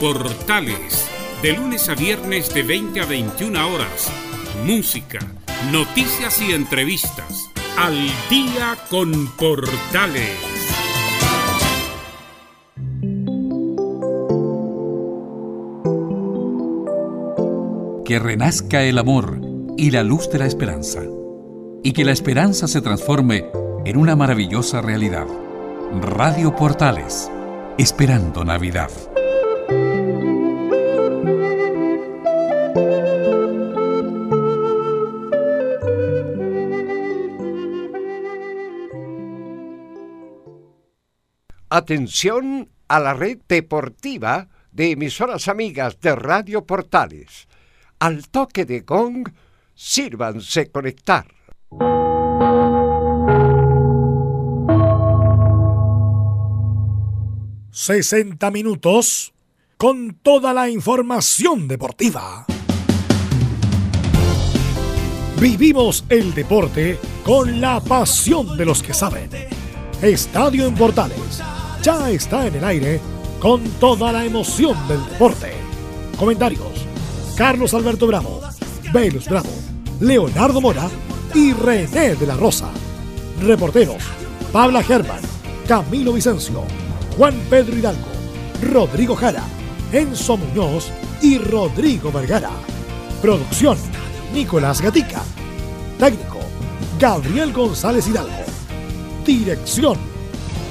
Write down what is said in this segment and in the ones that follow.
Portales, de lunes a viernes de 20 a 21 horas. Música, noticias y entrevistas. Al día con Portales. Que renazca el amor y la luz de la esperanza. Y que la esperanza se transforme en una maravillosa realidad. Radio Portales, esperando Navidad. Atención a la red deportiva de emisoras amigas de Radio Portales. Al toque de gong, sírvanse conectar. 60 minutos con toda la información deportiva. Vivimos el deporte con la pasión de los que saben. Estadio en Portales ya está en el aire con toda la emoción del deporte. Comentarios: Carlos Alberto Bravo, Velus Bravo, Leonardo Mora y René de la Rosa. Reporteros: Pabla Germán, Camilo Vicencio, Juan Pedro Hidalgo, Rodrigo Jara, Enzo Muñoz y Rodrigo Vergara. Producción: Nicolás Gatica. Técnico: Gabriel González Hidalgo. Dirección: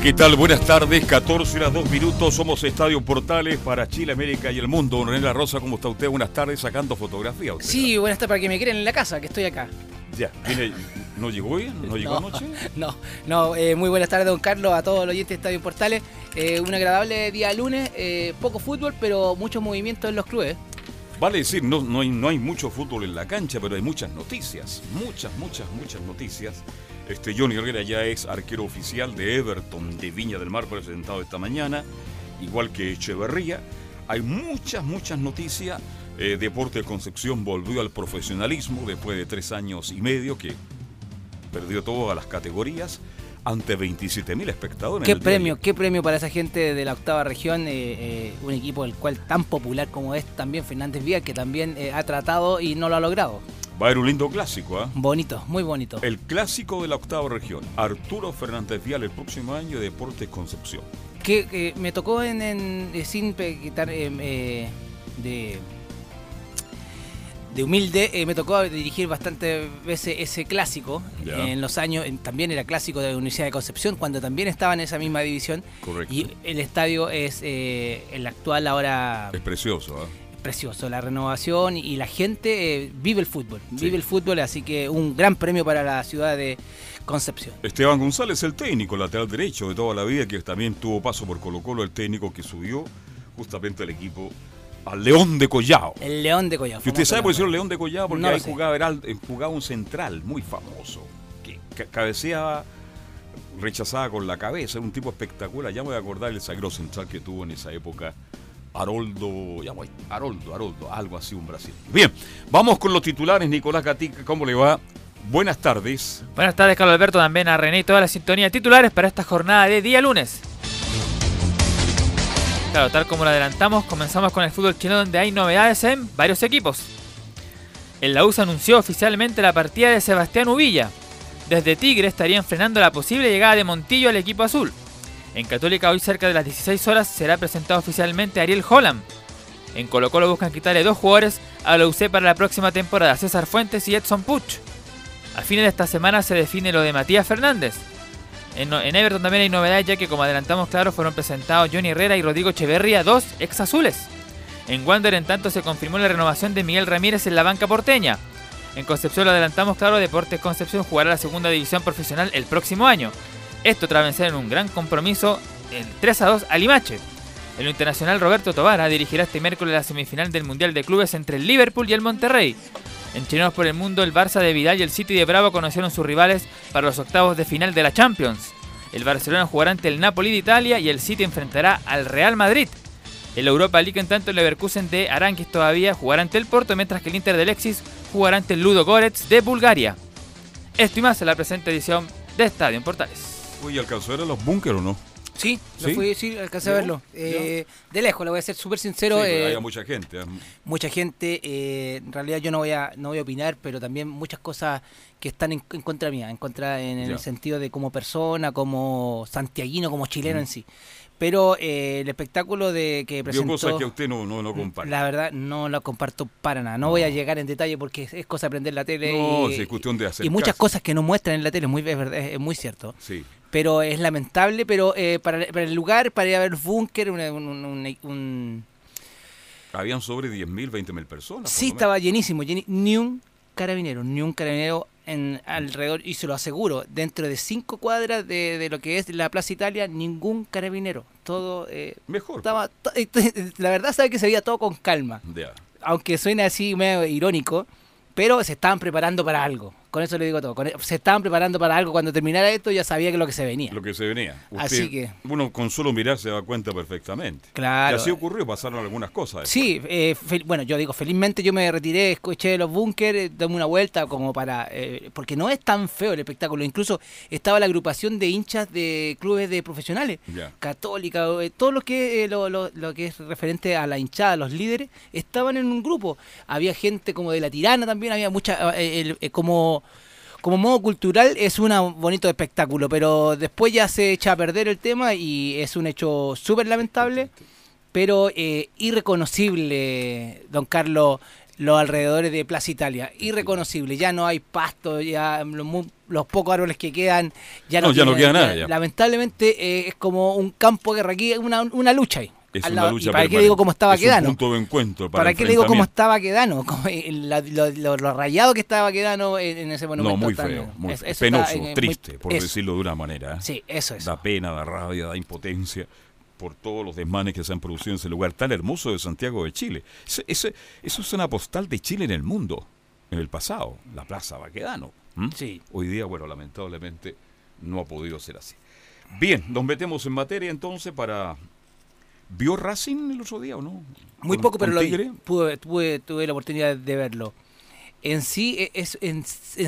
Hola, ¿qué tal? Buenas tardes, 14 horas 2 minutos, somos Estadio Portales para Chile, América y el mundo. René La Rosa, ¿cómo está usted? Buenas tardes, sacando fotografías. Sí, buenas tardes, para que me quieran en la casa, que estoy acá. Ya, ¿viene, ¿no llegó hoy? ¿No llegó anoche? No, no, eh, muy buenas tardes, don Carlos, a todos los oyentes de Estadio Portales. Eh, un agradable día lunes, eh, poco fútbol, pero mucho movimiento en los clubes. Vale decir, no, no, hay, no hay mucho fútbol en la cancha, pero hay muchas noticias. Muchas, muchas, muchas noticias. Este Johnny Herrera ya es arquero oficial de Everton de Viña del Mar, presentado esta mañana, igual que Echeverría. Hay muchas, muchas noticias. Eh, Deporte de Concepción volvió al profesionalismo después de tres años y medio que perdió todas las categorías ante 27 mil espectadores. Qué premio, qué premio para esa gente de la octava región, eh, eh, un equipo del cual tan popular como es también Fernández Vía, que también eh, ha tratado y no lo ha logrado. Va a haber un lindo clásico, ¿ah? Bonito, muy bonito. El clásico de la octava región. Arturo Fernández Vial el próximo año de Deportes Concepción. Que eh, me tocó en, en- eh, sin quitar eh, eh, de de humilde, eh, me tocó dirigir bastantes veces ese clásico en los años, también era clásico de la Universidad de Concepción, cuando también estaba en esa misma división. Correcto. Y el estadio es eh, el actual ahora Es precioso, ¿ah? Precioso, la renovación y la gente eh, vive el fútbol, Sí. vive el fútbol, así que un gran premio para la ciudad de Concepción. Esteban González, el técnico, lateral derecho de toda la vida, que también tuvo paso por Colo Colo, el técnico que subió justamente el equipo al León de Collao. El León de Collao. Y usted sabe por qué León de Collao, porque No ahí jugaba, eh, jugaba un central muy famoso, que ca- cabeceaba, rechazaba con la cabeza, un tipo espectacular. Ya me voy a acordar el sagro central que tuvo en esa época Haroldo, ya voy, Haroldo, Haroldo, algo así un Brasil. Bien, vamos con los titulares, Nicolás Gatica, ¿cómo le va? Buenas tardes. Buenas tardes, Carlos Alberto, también a René y toda la sintonía de titulares para esta jornada de día lunes. Claro, tal como lo adelantamos, comenzamos con el fútbol chino donde hay novedades en varios equipos. El La se anunció oficialmente la partida de Sebastián Uvilla. Desde Tigre estarían frenando la posible llegada de Montillo al equipo azul. En Católica hoy cerca de las 16 horas será presentado oficialmente Ariel Holland. En Colo Colo buscan quitarle dos jugadores a la UC para la próxima temporada, César Fuentes y Edson Puch. A fines de esta semana se define lo de Matías Fernández. En, Everton también hay novedades ya que como adelantamos claro fueron presentados Johnny Herrera y Rodrigo Echeverría, dos ex azules. En Wander en tanto se confirmó la renovación de Miguel Ramírez en la banca porteña. En Concepción lo adelantamos claro, Deportes Concepción jugará la segunda división profesional el próximo año. Esto tras vencer en un gran compromiso el 3 a 2 a Limache. En lo internacional, Roberto Tobara dirigirá este miércoles la semifinal del Mundial de Clubes entre el Liverpool y el Monterrey. En Chilenos por el Mundo, el Barça de Vidal y el City de Bravo conocieron sus rivales para los octavos de final de la Champions. El Barcelona jugará ante el Napoli de Italia y el City enfrentará al Real Madrid. El Europa League, en tanto, el Leverkusen de Aranquis todavía jugará ante el Porto, mientras que el Inter de Lexis jugará ante el Ludo Goretz de Bulgaria. Esto y más en la presente edición de Estadio Portales. Uy, ¿alcanzó a ver los búnker o no? Sí, ¿Sí? Fui, sí, alcancé a verlo. Eh, de lejos, le voy a ser súper sincero. Sí, eh, hay mucha gente. ¿eh? Mucha gente. Eh, en realidad yo no voy a no voy a opinar, pero también muchas cosas que están en, contra mía, en contra en el sentido de como persona, como santiaguino, como chileno en sí. Pero el espectáculo de que presentó... cosas que usted no, no, comparte. La verdad, no lo comparto para nada. No, voy a llegar en detalle porque es, cosa de aprender la tele. No, y, es cuestión de hacer Y muchas cosas que no muestran en la tele, es muy, verdad, es muy cierto. Sí pero es lamentable, pero eh, para, el lugar, para ir a ver búnker, un, Habían sobre 10.000, 20.000 personas. Sí, estaba llenísimo, ni un carabinero, ni un carabinero en alrededor, y se lo aseguro, dentro de cinco cuadras de, lo que es la Plaza Italia, ningún carabinero. Todo... Eh, Mejor. Estaba, la verdad sabe que se veía todo con calma. Aunque suene así medio irónico, pero se estaban preparando para algo. Con eso le digo todo. E, se estaban preparando para algo. Cuando terminara esto ya sabía que lo que se venía. Lo que se venía. así que... Uno con solo mirar se da cuenta perfectamente. Claro. Y así ocurrió, pasaron algunas cosas. Sí, eh, bueno, yo digo, felizmente yo me retiré, escuché los búnkeres, dame una vuelta como para... Eh, porque no es tan feo el espectáculo. Incluso estaba la agrupación de hinchas de clubes de profesionales. Católica, eh, todo lo que, lo, lo, lo, que es referente a la hinchada, los líderes, estaban en un grupo. Había gente como de la tirana también, había mucha... como como modo cultural es un bonito espectáculo, pero después ya se echa a perder el tema y es un hecho súper lamentable, pero eh, irreconocible, don Carlos, los alrededores de Plaza Italia. Irreconocible, ya no hay pasto, ya los, pocos árboles que quedan, ya no, ya no queda nada. Lamentablemente eh, es como un campo de guerra, aquí una, una lucha ahí. Es una lucha ¿Para qué digo cómo estaba Quedano? punto de encuentro. Para, qué le digo cómo estaba Quedano? lo, rayado que estaba Quedano en, ese monumento. No, muy feo, muy penoso, triste, por decirlo de una manera. ¿eh? Sí, eso es. Da pena, da rabia, da impotencia por todos los desmanes que se han producido en ese lugar tan hermoso de Santiago de Chile. eso es una postal de Chile en el mundo, en el pasado, la Plaza Baquedano. Sí. Hoy día, bueno, lamentablemente no ha podido ser así. Bien, nos metemos en materia entonces para ¿Vio Racing el otro día o no? Muy poco, pero lo vi. tuve la oportunidad de verlo. En sí, e, es, en,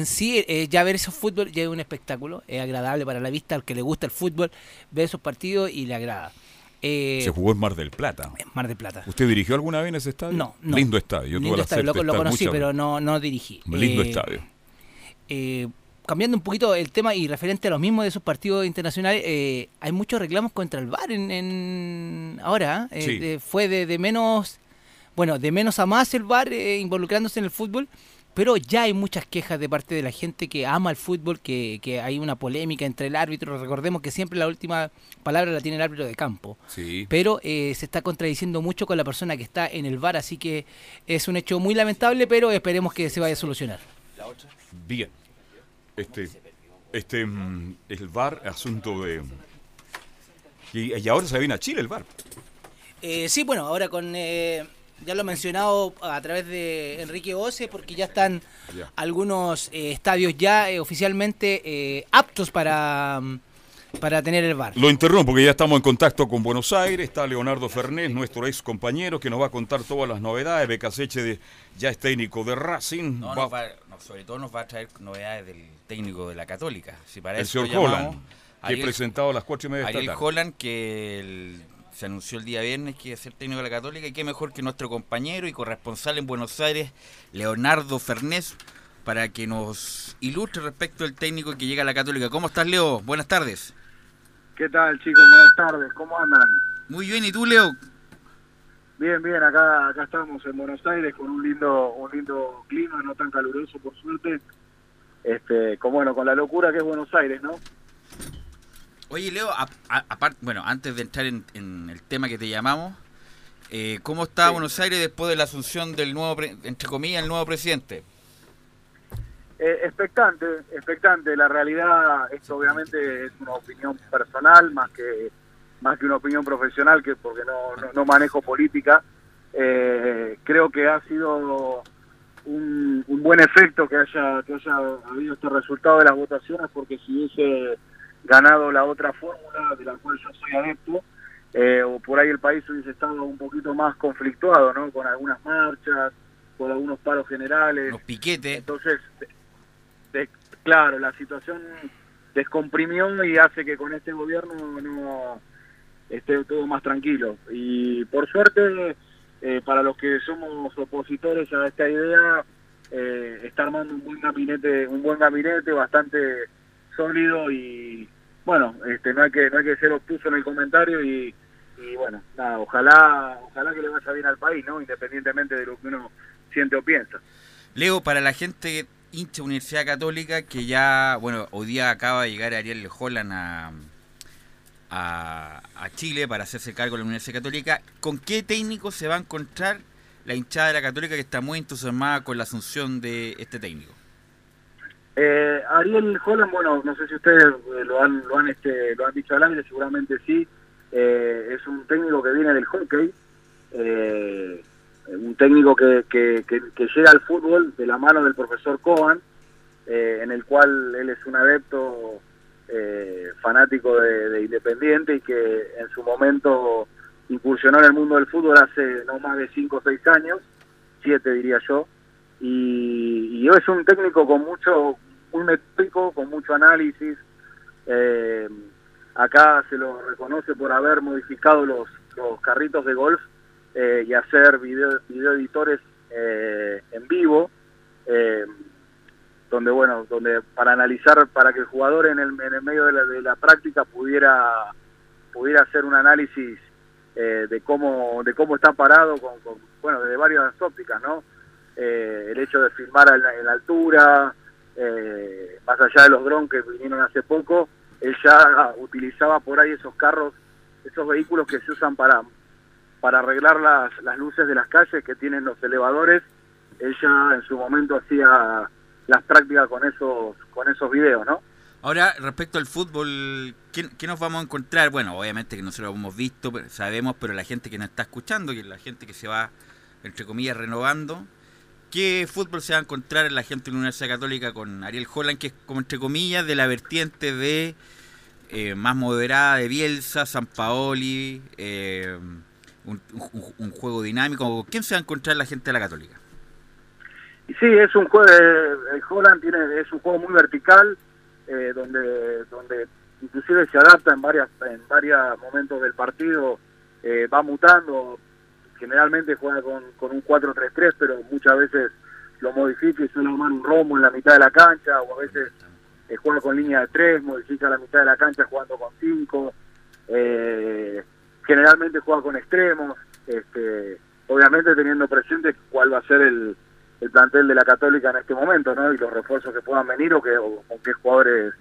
sí eh, ya ver esos fútbol ya es un espectáculo, es agradable para la vista, al que le gusta el fútbol, ve esos partidos y le agrada. Eh, Se jugó en Mar del Plata. En Mar del Plata. ¿Usted dirigió alguna vez en ese estadio? No, no. Lindo estadio. Lindo estadio, lo, lo, conocí, pero no, no dirigí. Lindo eh, estadio. Eh, cambiando un poquito el tema y referente a los mismos de esos partidos internacionales, eh, hay muchos reclamos contra el VAR en, ahora. Eh, fue de, menos, bueno, de menos a más el VAR eh, involucrándose en el fútbol, pero ya hay muchas quejas de parte de la gente que ama el fútbol, que, que hay una polémica entre el árbitro. Recordemos que siempre la última palabra la tiene el árbitro de campo. Sí. Pero se está contradiciendo mucho con la persona que está en el VAR, así que es un hecho muy lamentable, pero esperemos que se vaya a solucionar. Bien este, este, mm, el VAR, asunto de... Y, ahora se viene a Chile el VAR. Eh, sí, bueno, ahora con... Eh, ya lo he mencionado a través de Enrique Ose, porque ya están algunos eh, estadios ya oficialmente aptos para, para tener el bar. Lo interrumpo porque ya estamos en contacto con Buenos Aires. Está Leonardo Fernés, nuestro ex compañero, que nos va a contar todas las novedades. Becaseche de, ya es técnico de Racing. No, Va- va- no, sobre todo nos va a traer novedades del técnico de la Católica. Si para el señor llamamos, Holland, que es Ariel- presentado a las cuatro y media de esta Ariel tarde. Holland, que el- se anunció el día viernes que iba a ser técnico de la Católica, y qué mejor que nuestro compañero y corresponsal en Buenos Aires, Leonardo Fernés, para que nos ilustre respecto al técnico que llega a la Católica. ¿Cómo estás, Leo? Buenas tardes. ¿Qué tal, chicos? Buenas tardes. ¿Cómo andan? Muy bien, ¿y tú, Leo? Bien, bien. Acá, acá estamos en Buenos Aires con un lindo, un lindo clima, no tan caluroso, por suerte. Este, con bueno, con la locura que es Buenos Aires, ¿no? Oye, Leo, aparte, bueno, antes de entrar en, en el tema que te llamamos, eh, ¿cómo está Sí. Buenos Aires después de la asunción del nuevo, pre- entre comillas, el nuevo presidente? Eh, expectante, expectante. La realidad, esto obviamente es una opinión personal más que más que una opinión profesional, que porque no, no, no manejo política. Eh, creo que ha sido un, un buen efecto que haya que haya habido este resultado de las votaciones, porque si hubiese ganado la otra fórmula de la cual yo soy adepto, eh, o por ahí el país hubiese estado un poquito más conflictuado, ¿no? Con algunas marchas, con algunos paros generales. Los piquetes. Entonces, de- de- claro, la situación descomprimió y hace que con este gobierno no esté todo más tranquilo. Y por suerte, eh, para los que somos opositores a esta idea, eh, está armando un buen gabinete, un buen gabinete bastante sólido y bueno, este, no hay que no hay que ser obtuso en el comentario y, y bueno, nada, ojalá ojalá que le vaya bien al país, ¿no? Independientemente de lo que uno siente o piensa. Leo, para la gente hincha Universidad Católica, que ya, bueno, hoy día acaba de llegar Ariel Holland a, a, Chile para hacerse cargo de la Universidad Católica, ¿con qué técnico se va a encontrar la hinchada de la Católica que está muy entusiasmada con la asunción de este técnico? Eh, Ariel Holland, bueno, no sé si ustedes eh, lo han lo han este, lo han dicho al aire, seguramente sí. Eh, es un técnico que viene del hockey, eh, un técnico que, llega al fútbol de la mano del profesor Cohen, eh, en el cual él es un adepto eh, fanático de, de Independiente y que en su momento incursionó en el mundo del fútbol hace no más de 5 o 6 años, 7 diría yo, y, y es un técnico con mucho, muy metódico, con mucho análisis. Eh, acá se lo reconoce por haber modificado los, carritos de golf eh, y hacer video, video editores en vivo, donde bueno, donde para analizar, para que el jugador en el, en el medio de la, práctica pudiera pudiera hacer un análisis eh, de cómo de cómo está parado con, bueno desde varias ópticas, ¿no? Eh, el hecho de filmar en la, altura, eh, más allá de los drones que vinieron hace poco, él ya utilizaba por ahí esos carros, esos vehículos que se usan para para arreglar las, las luces de las calles que tienen los elevadores. Él ya en su momento hacía las prácticas con esos con esos videos, ¿no? Ahora, respecto al fútbol, ¿qué, nos vamos a encontrar? Bueno, obviamente que nosotros lo hemos visto, sabemos, pero la gente que nos está escuchando, que la gente que se va, entre comillas, renovando, ¿qué fútbol se va a encontrar en la gente de la Universidad Católica con Ariel Holland, que es como, entre comillas, de la vertiente de eh, más moderada de Bielsa, San Paoli, eh, un juego dinámico? ¿Quién se va a encontrar la gente de la Católica? Y sí, es un juego, el Holland tiene, es un juego muy vertical, eh, donde, donde inclusive se adapta en varias, en varios momentos del partido, eh, va mutando, generalmente juega con, con un 4-3-3, pero muchas veces lo modifica y suele armar un rombo en la mitad de la cancha, o a veces eh, juega con línea de 3, modifica la mitad de la cancha jugando con 5, eh, generalmente juega con extremos, este, obviamente teniendo presente cuál va a ser el, el plantel de la Católica en este momento, ¿no? Y los refuerzos que puedan venir o, que, con qué jugadores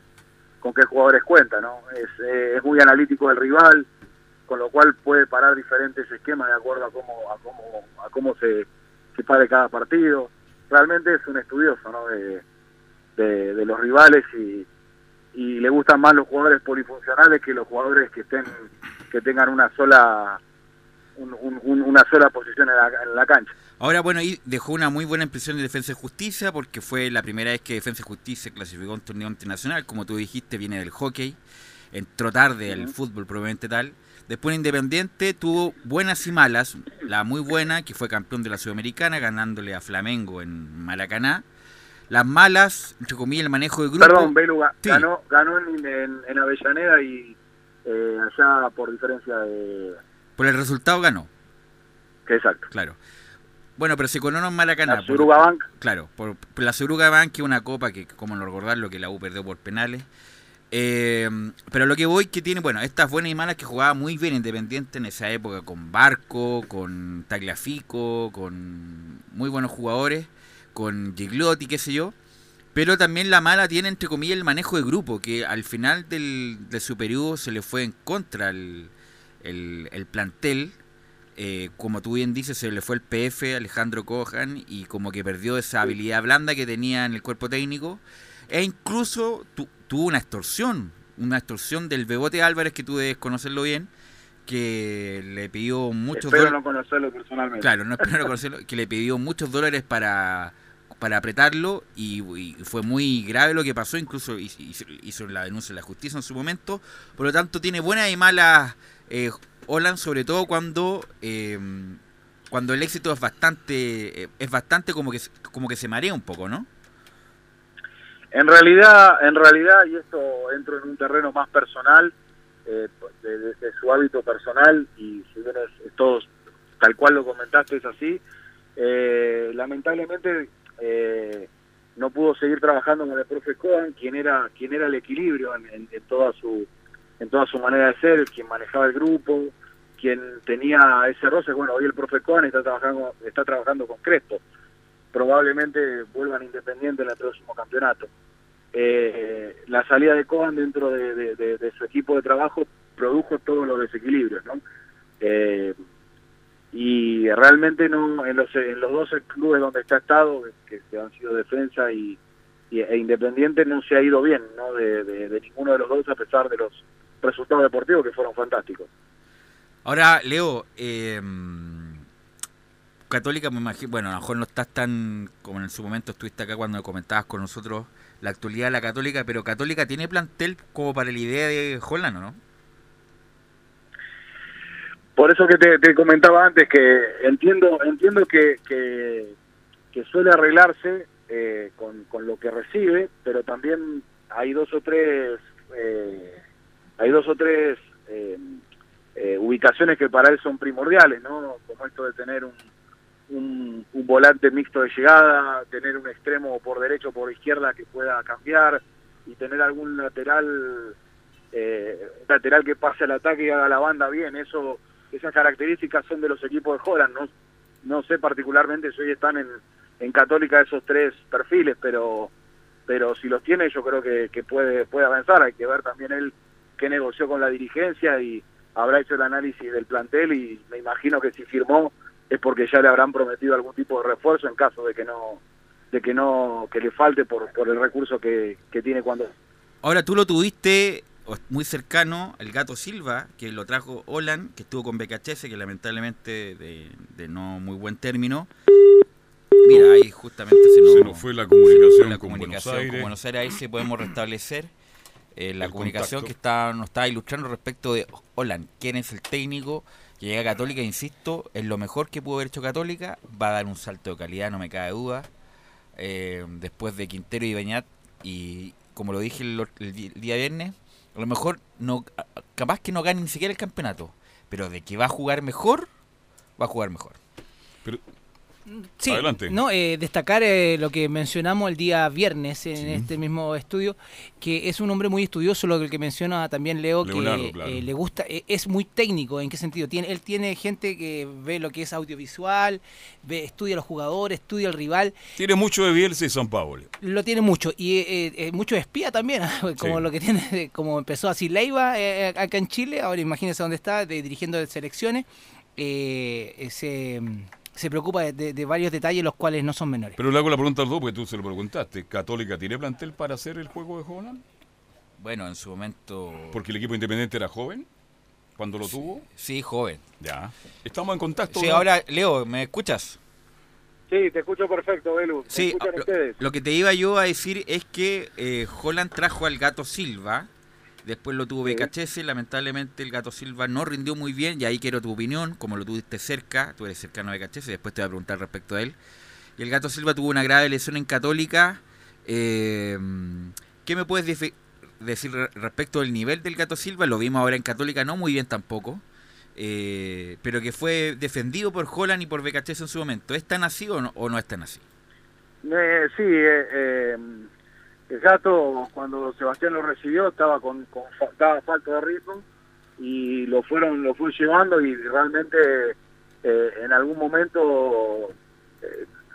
con qué jugadores cuenta, ¿no? Es, eh, es muy analítico del rival, con lo cual puede parar diferentes esquemas de acuerdo a cómo a cómo a cómo se, se pare cada partido. Realmente es un estudioso, ¿no? De, de, de los rivales y, y le gustan más los jugadores polifuncionales que los jugadores que estén que tengan una sola un- un- un- una sola posición en la, en la cancha. Ahora, bueno, ahí dejó una muy buena impresión de Defensa y Justicia porque fue la primera vez que Defensa y Justicia clasificó a un torneo internacional. Como tú dijiste, viene del hockey. entró tarde al fútbol probablemente tal. Después Independiente tuvo buenas y malas. La muy buena, que fue campeón de la Sudamericana, ganándole a Flamengo en Maracaná. Las malas, entre comillas, el manejo de grupo. Perdón, Belu ganó, ganó en, Avellaneda y eh, allá por diferencia de... Por el resultado ganó. Exacto. Claro. Bueno, pero se coronó en Maracaná. La Suruga Bank. Claro, por, la Suruga Bank, que es una copa que, como no recordar, lo que la U perdió por penales. Eh, pero lo que voy que tiene, bueno, estas buenas y malas que jugaba muy bien Independiente en esa época, con Barco, con Tagliafico, con muy buenos jugadores, con Giglotti, qué sé yo. Pero también la mala tiene, entre comillas, el manejo de grupo, que al final del, de su periodo se le fue en contra el, el plantel eh, como tú bien dices, se le fue el PF Alejandro Cojan y como que perdió esa habilidad blanda que tenía en el cuerpo técnico. E incluso tuvo una extorsión, una extorsión del Bebote Álvarez, que tú debes conocerlo bien, que le pidió muchos dólares. no conocerlo personalmente. Claro, no espero no conocerlo, que le pidió muchos dólares para, para apretarlo y, fue muy grave lo que pasó, incluso hizo, la denuncia de la justicia en su momento. Por lo tanto, tiene buenas y malas eh, Holland, sobre todo cuando em, cuando el éxito es bastante es bastante como que como que se marea un poco, ¿no? En realidad, en realidad y esto entro en un terreno más personal eh, de, su hábito personal y si bien todos tal cual lo comentaste es así, eh, lamentablemente eh, no pudo seguir trabajando con el profe Cohen, quien era quien era el equilibrio en toda su en toda su manera de ser, quien manejaba el grupo, quien tenía ese roce, bueno, hoy el profe Cohen está trabajando, está trabajando con Crespo, probablemente vuelvan independiente en el próximo campeonato. Eh, la salida de Cohen dentro de, su equipo de trabajo produjo todos los desequilibrios, ¿no? Eh, y realmente no en los, en los 12 clubes donde está estado, que, han sido defensa y, e independiente, no se ha ido bien, ¿no? de ninguno de los dos a pesar de los resultados deportivos que fueron fantásticos. Ahora, Leo, eh, Católica, me imagino, bueno, a lo mejor no estás tan como en su momento estuviste acá cuando comentabas con nosotros la actualidad de la Católica, pero Católica tiene plantel como para la idea de Holland, ¿no? Por eso que te, comentaba antes que entiendo entiendo que, que, suele arreglarse eh, con, con, lo que recibe, pero también hay dos o tres eh, hay dos o tres eh, eh, ubicaciones que para él son primordiales, ¿no? Como esto de tener un, volante mixto de llegada, tener un extremo por derecho o por izquierda que pueda cambiar y tener algún lateral eh, lateral que pase al ataque y haga la banda bien. Eso, esas características son de los equipos de Holland. No, no sé particularmente si hoy están en, en Católica esos tres perfiles, pero pero si los tiene yo creo que, que puede puede avanzar. Hay que ver también él que negoció con la dirigencia y habrá hecho el análisis del plantel y me imagino que si firmó es porque ya le habrán prometido algún tipo de refuerzo en caso de que no de que no que le falte por, por el recurso que, tiene cuando ahora tú lo tuviste muy cercano el gato Silva que lo trajo Holland que estuvo con BKHS que lamentablemente de, no muy buen término mira ahí justamente se nos, fue la comunicación, la con, Buenos Aires. con Buenos Aires ahí se podemos restablecer eh, la comunicación que está, nos está ilustrando respecto de Holland, quién es el técnico que llega a Católica, insisto, es lo mejor que pudo haber hecho Católica, va a dar un salto de calidad, no me cabe duda, eh, después de Quintero y Beñat, y como lo dije el, día viernes, a lo mejor no capaz que no gane ni siquiera el campeonato, pero de que va a jugar mejor, va a jugar mejor. Pero Sí, No, eh, destacar eh, lo que mencionamos el día viernes en este mismo estudio, que es un hombre muy estudioso, lo que menciona también Leo, que eh, le gusta, es muy técnico, ¿en qué sentido? Tiene, él tiene gente que ve lo que es audiovisual, ve, estudia a los jugadores, estudia al rival. Tiene mucho de Bielsa y San Paulo. Lo tiene mucho, y mucho de espía también, como lo que tiene, como empezó así Leiva acá en Chile, ahora imagínense dónde está, dirigiendo de selecciones, ese se preocupa de, varios detalles los cuales no son menores. Pero le hago la pregunta al dos porque tú se lo preguntaste. ¿Católica tiene plantel para hacer el juego de Holland? Bueno, en su momento... ¿Porque el equipo independiente era joven? ¿Cuando lo tuvo? Sí, joven. Ya. Estamos en contacto. Sí, ahora, Leo, ¿me escuchas? Sí, te escucho perfecto, Belu. sí, lo, lo, que te iba yo a decir es que eh, Holland trajo al gato Silva, Después lo tuvo BKHS, lamentablemente el Gato Silva no rindió muy bien y ahí quiero tu opinión, como lo tuviste cerca, tú eres cercano a BKHS, después te voy a preguntar respecto a él. Y el Gato Silva tuvo una grave lesión en Católica. Eh, ¿Qué me puedes decir respecto del nivel del Gato Silva? Lo vimos ahora en Católica, no muy bien tampoco. Eh, pero que fue defendido por Holland y por BKHS en su momento. ¿Es tan así o no, o no es tan así? Eh, sí, eh, el gato cuando Sebastián lo recibió estaba con, estaba falta de ritmo y lo fueron lo fue llevando y realmente en algún momento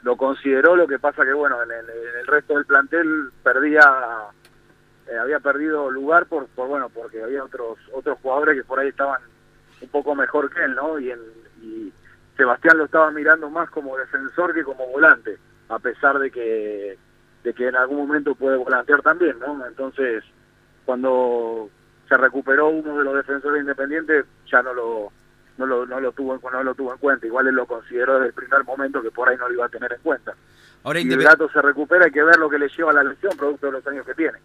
lo consideró lo que pasa que bueno en el, resto del plantel perdía había perdido lugar por, bueno porque había otros otros jugadores que por ahí estaban un poco mejor que él, ¿no? Y, y Sebastián lo estaba mirando más como defensor que como volante, a pesar de que, de que en algún momento puede volantear también, ¿no? Entonces, cuando se recuperó uno de los defensores independientes, ya no lo, no lo, no lo tuvo no lo tuvo en cuenta igual él lo consideró desde el primer momento que por ahí no lo iba a tener en cuenta ahora si el gato se recupera hay que ver lo que le lleva a la lesión producto de los años que tiene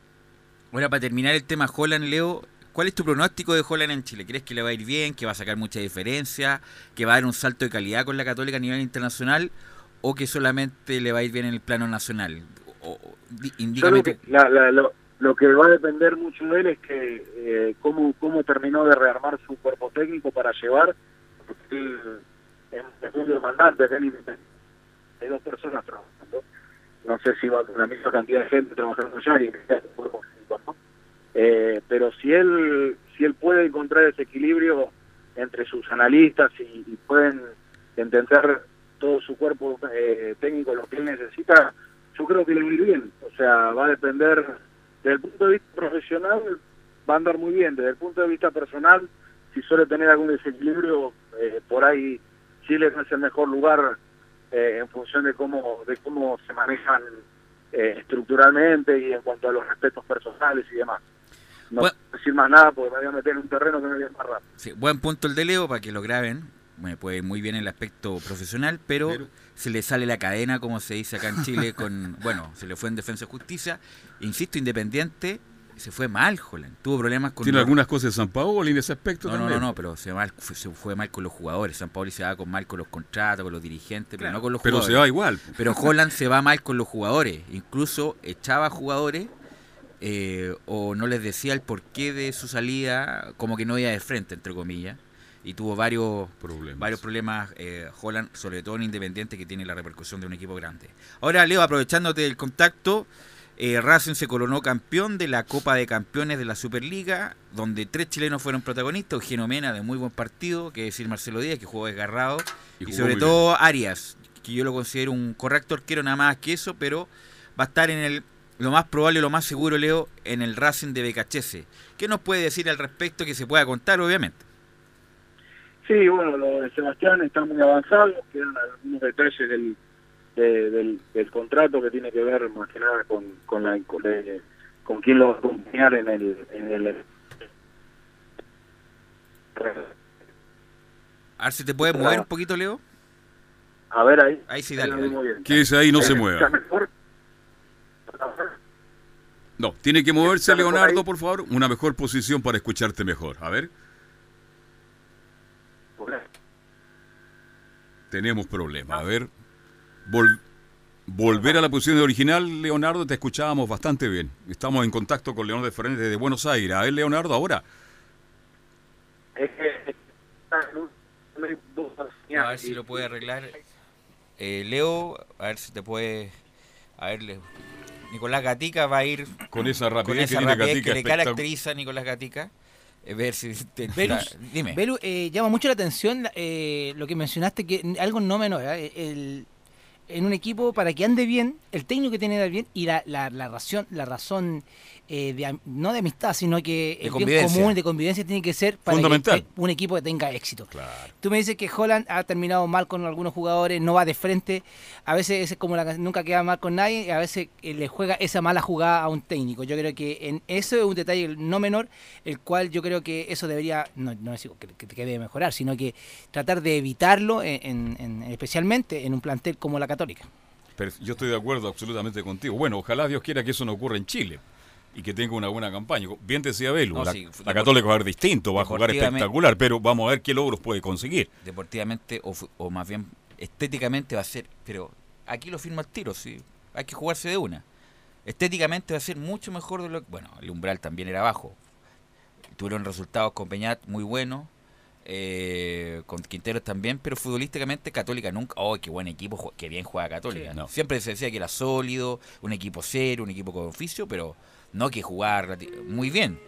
bueno para terminar el tema Holland Leo ¿Cuál es tu pronóstico de Holland en Chile? ¿Crees que le va a ir bien, que va a sacar mucha diferencia, que va a dar un salto de calidad con la Católica a nivel internacional o que solamente le va a ir bien en el plano nacional? O, lo, que va a depender mucho de él es que eh, cómo, cómo terminó de rearmar su cuerpo técnico para llevar, porque él es un demandante, hay dos personas trabajando, no sé si va con la misma cantidad de gente trabajando allá y el cuerpo ¿no? Eh, pero si él si él puede encontrar ese equilibrio entre sus analistas y, pueden entender todo su cuerpo eh, técnico lo que él necesita, yo creo que le va a ir bien. O sea, va a depender, desde el punto de vista profesional, va a andar muy bien. Desde el punto de vista personal, si suele tener algún desequilibrio, eh, por ahí Chile no es el mejor lugar en función de cómo, de cómo se manejan estructuralmente y en cuanto a los respetos personales y demás no decir más nada porque me voy a meter en un terreno que me voy a rápido. Sí, buen punto el de Leo para que lo graben. Me puede muy bien el aspecto profesional, pero, se le sale la cadena, como se dice acá en Chile, con bueno, se le fue en Defensa de Justicia. Insisto, Independiente se fue mal, Holland. Tuvo problemas con. ¿Tiene algunas cosas de San Paolo en ese aspecto no, también? No, no, no, pero se, mal, se fue mal con los jugadores. San Paolo se va con mal con los contratos, con los dirigentes, pero no con los jugadores. Pero se va igual. Pero Holland se va mal con los jugadores. Incluso echaba jugadores eh, o no les decía el porqué de su salida, como que no iba de frente, entre comillas. Y tuvo varios problemas, varios problemas eh, Holland, sobre todo en Independiente, que tiene la repercusión de un equipo grande. Ahora, Leo, aprovechándote del contacto, eh, Racing se coronó campeón de la Copa de Campeones de la Superliga, donde tres chilenos fueron protagonistas. Eugenio Mena, de muy buen partido, que decir Marcelo Díaz, que jugó desgarrado. Y, sobre todo Arias, que yo lo considero un correcto arquero, nada más que eso, pero va a estar en el lo más probable, lo más seguro, Leo, en el Racing de Becachese. ¿Qué nos puede decir al respecto que se pueda contar, obviamente? Sí, bueno, lo de Sebastián está muy avanzado, quedan algunos detalles del, del, contrato que tiene que ver más que nada con, con, la, con, con quién lo va a acompañar en el... En el a ver si te puedes mover un poquito, Leo. A ver ahí. Ahí sí, dale. ¿Qué dice ahí? No se mueva. No, tiene que moverse Leonardo, por favor. Una mejor posición para escucharte mejor. A ver. Tenemos problemas. A ver. volver a la posición original, Leonardo, te escuchábamos bastante bien. Estamos en contacto con Leonardo Fernández de Buenos Aires. A ver, Leonardo, ahora. A ver si lo puede arreglar. Eh, Leo, a ver si te puede... A ver, Nicolás Gatica va a ir con esa rapidez, que, le caracteriza a Nicolás Gatica. Eh, ver si dime. Eh, llama mucho la atención eh, lo que mencionaste, que algo no menor, el, en un equipo para que ande bien, el técnico que tiene que andar bien y la, la, la razón, la razón eh, no de amistad, sino que el bien común de convivencia tiene que ser para que un equipo que tenga éxito. Tú me dices que Holland ha terminado mal con algunos jugadores, no va de frente, a veces es como la nunca queda mal con nadie, y a veces eh, le juega esa mala jugada a un técnico. Yo creo que en eso es un detalle no menor, el cual yo creo que eso debería, no, no decir que, que, debe mejorar, sino que tratar de evitarlo, en, especialmente en un plantel como la Católica. yo estoy de acuerdo absolutamente contigo. Bueno, ojalá Dios quiera que eso no ocurra en Chile y que tenga una buena campaña. Bien decía Belu, No, la, sí, la Católica va a ser distinto, va a jugar espectacular, pero vamos a ver qué logros puede conseguir. deportivamente o, o más bien estéticamente va a ser, pero aquí lo firma el tiro, sí, hay que jugarse de una. Estéticamente va a ser mucho mejor de lo que, bueno, el umbral también era bajo. Tuvieron resultados con Peñat muy buenos, eh, con Quinteros también, pero futbolísticamente Católica nunca, oh, qué buen equipo, qué bien juega Católica. Sí, no. Siempre se decía que era sólido, un equipo serio, un equipo con oficio, pero no que jugar muy bien.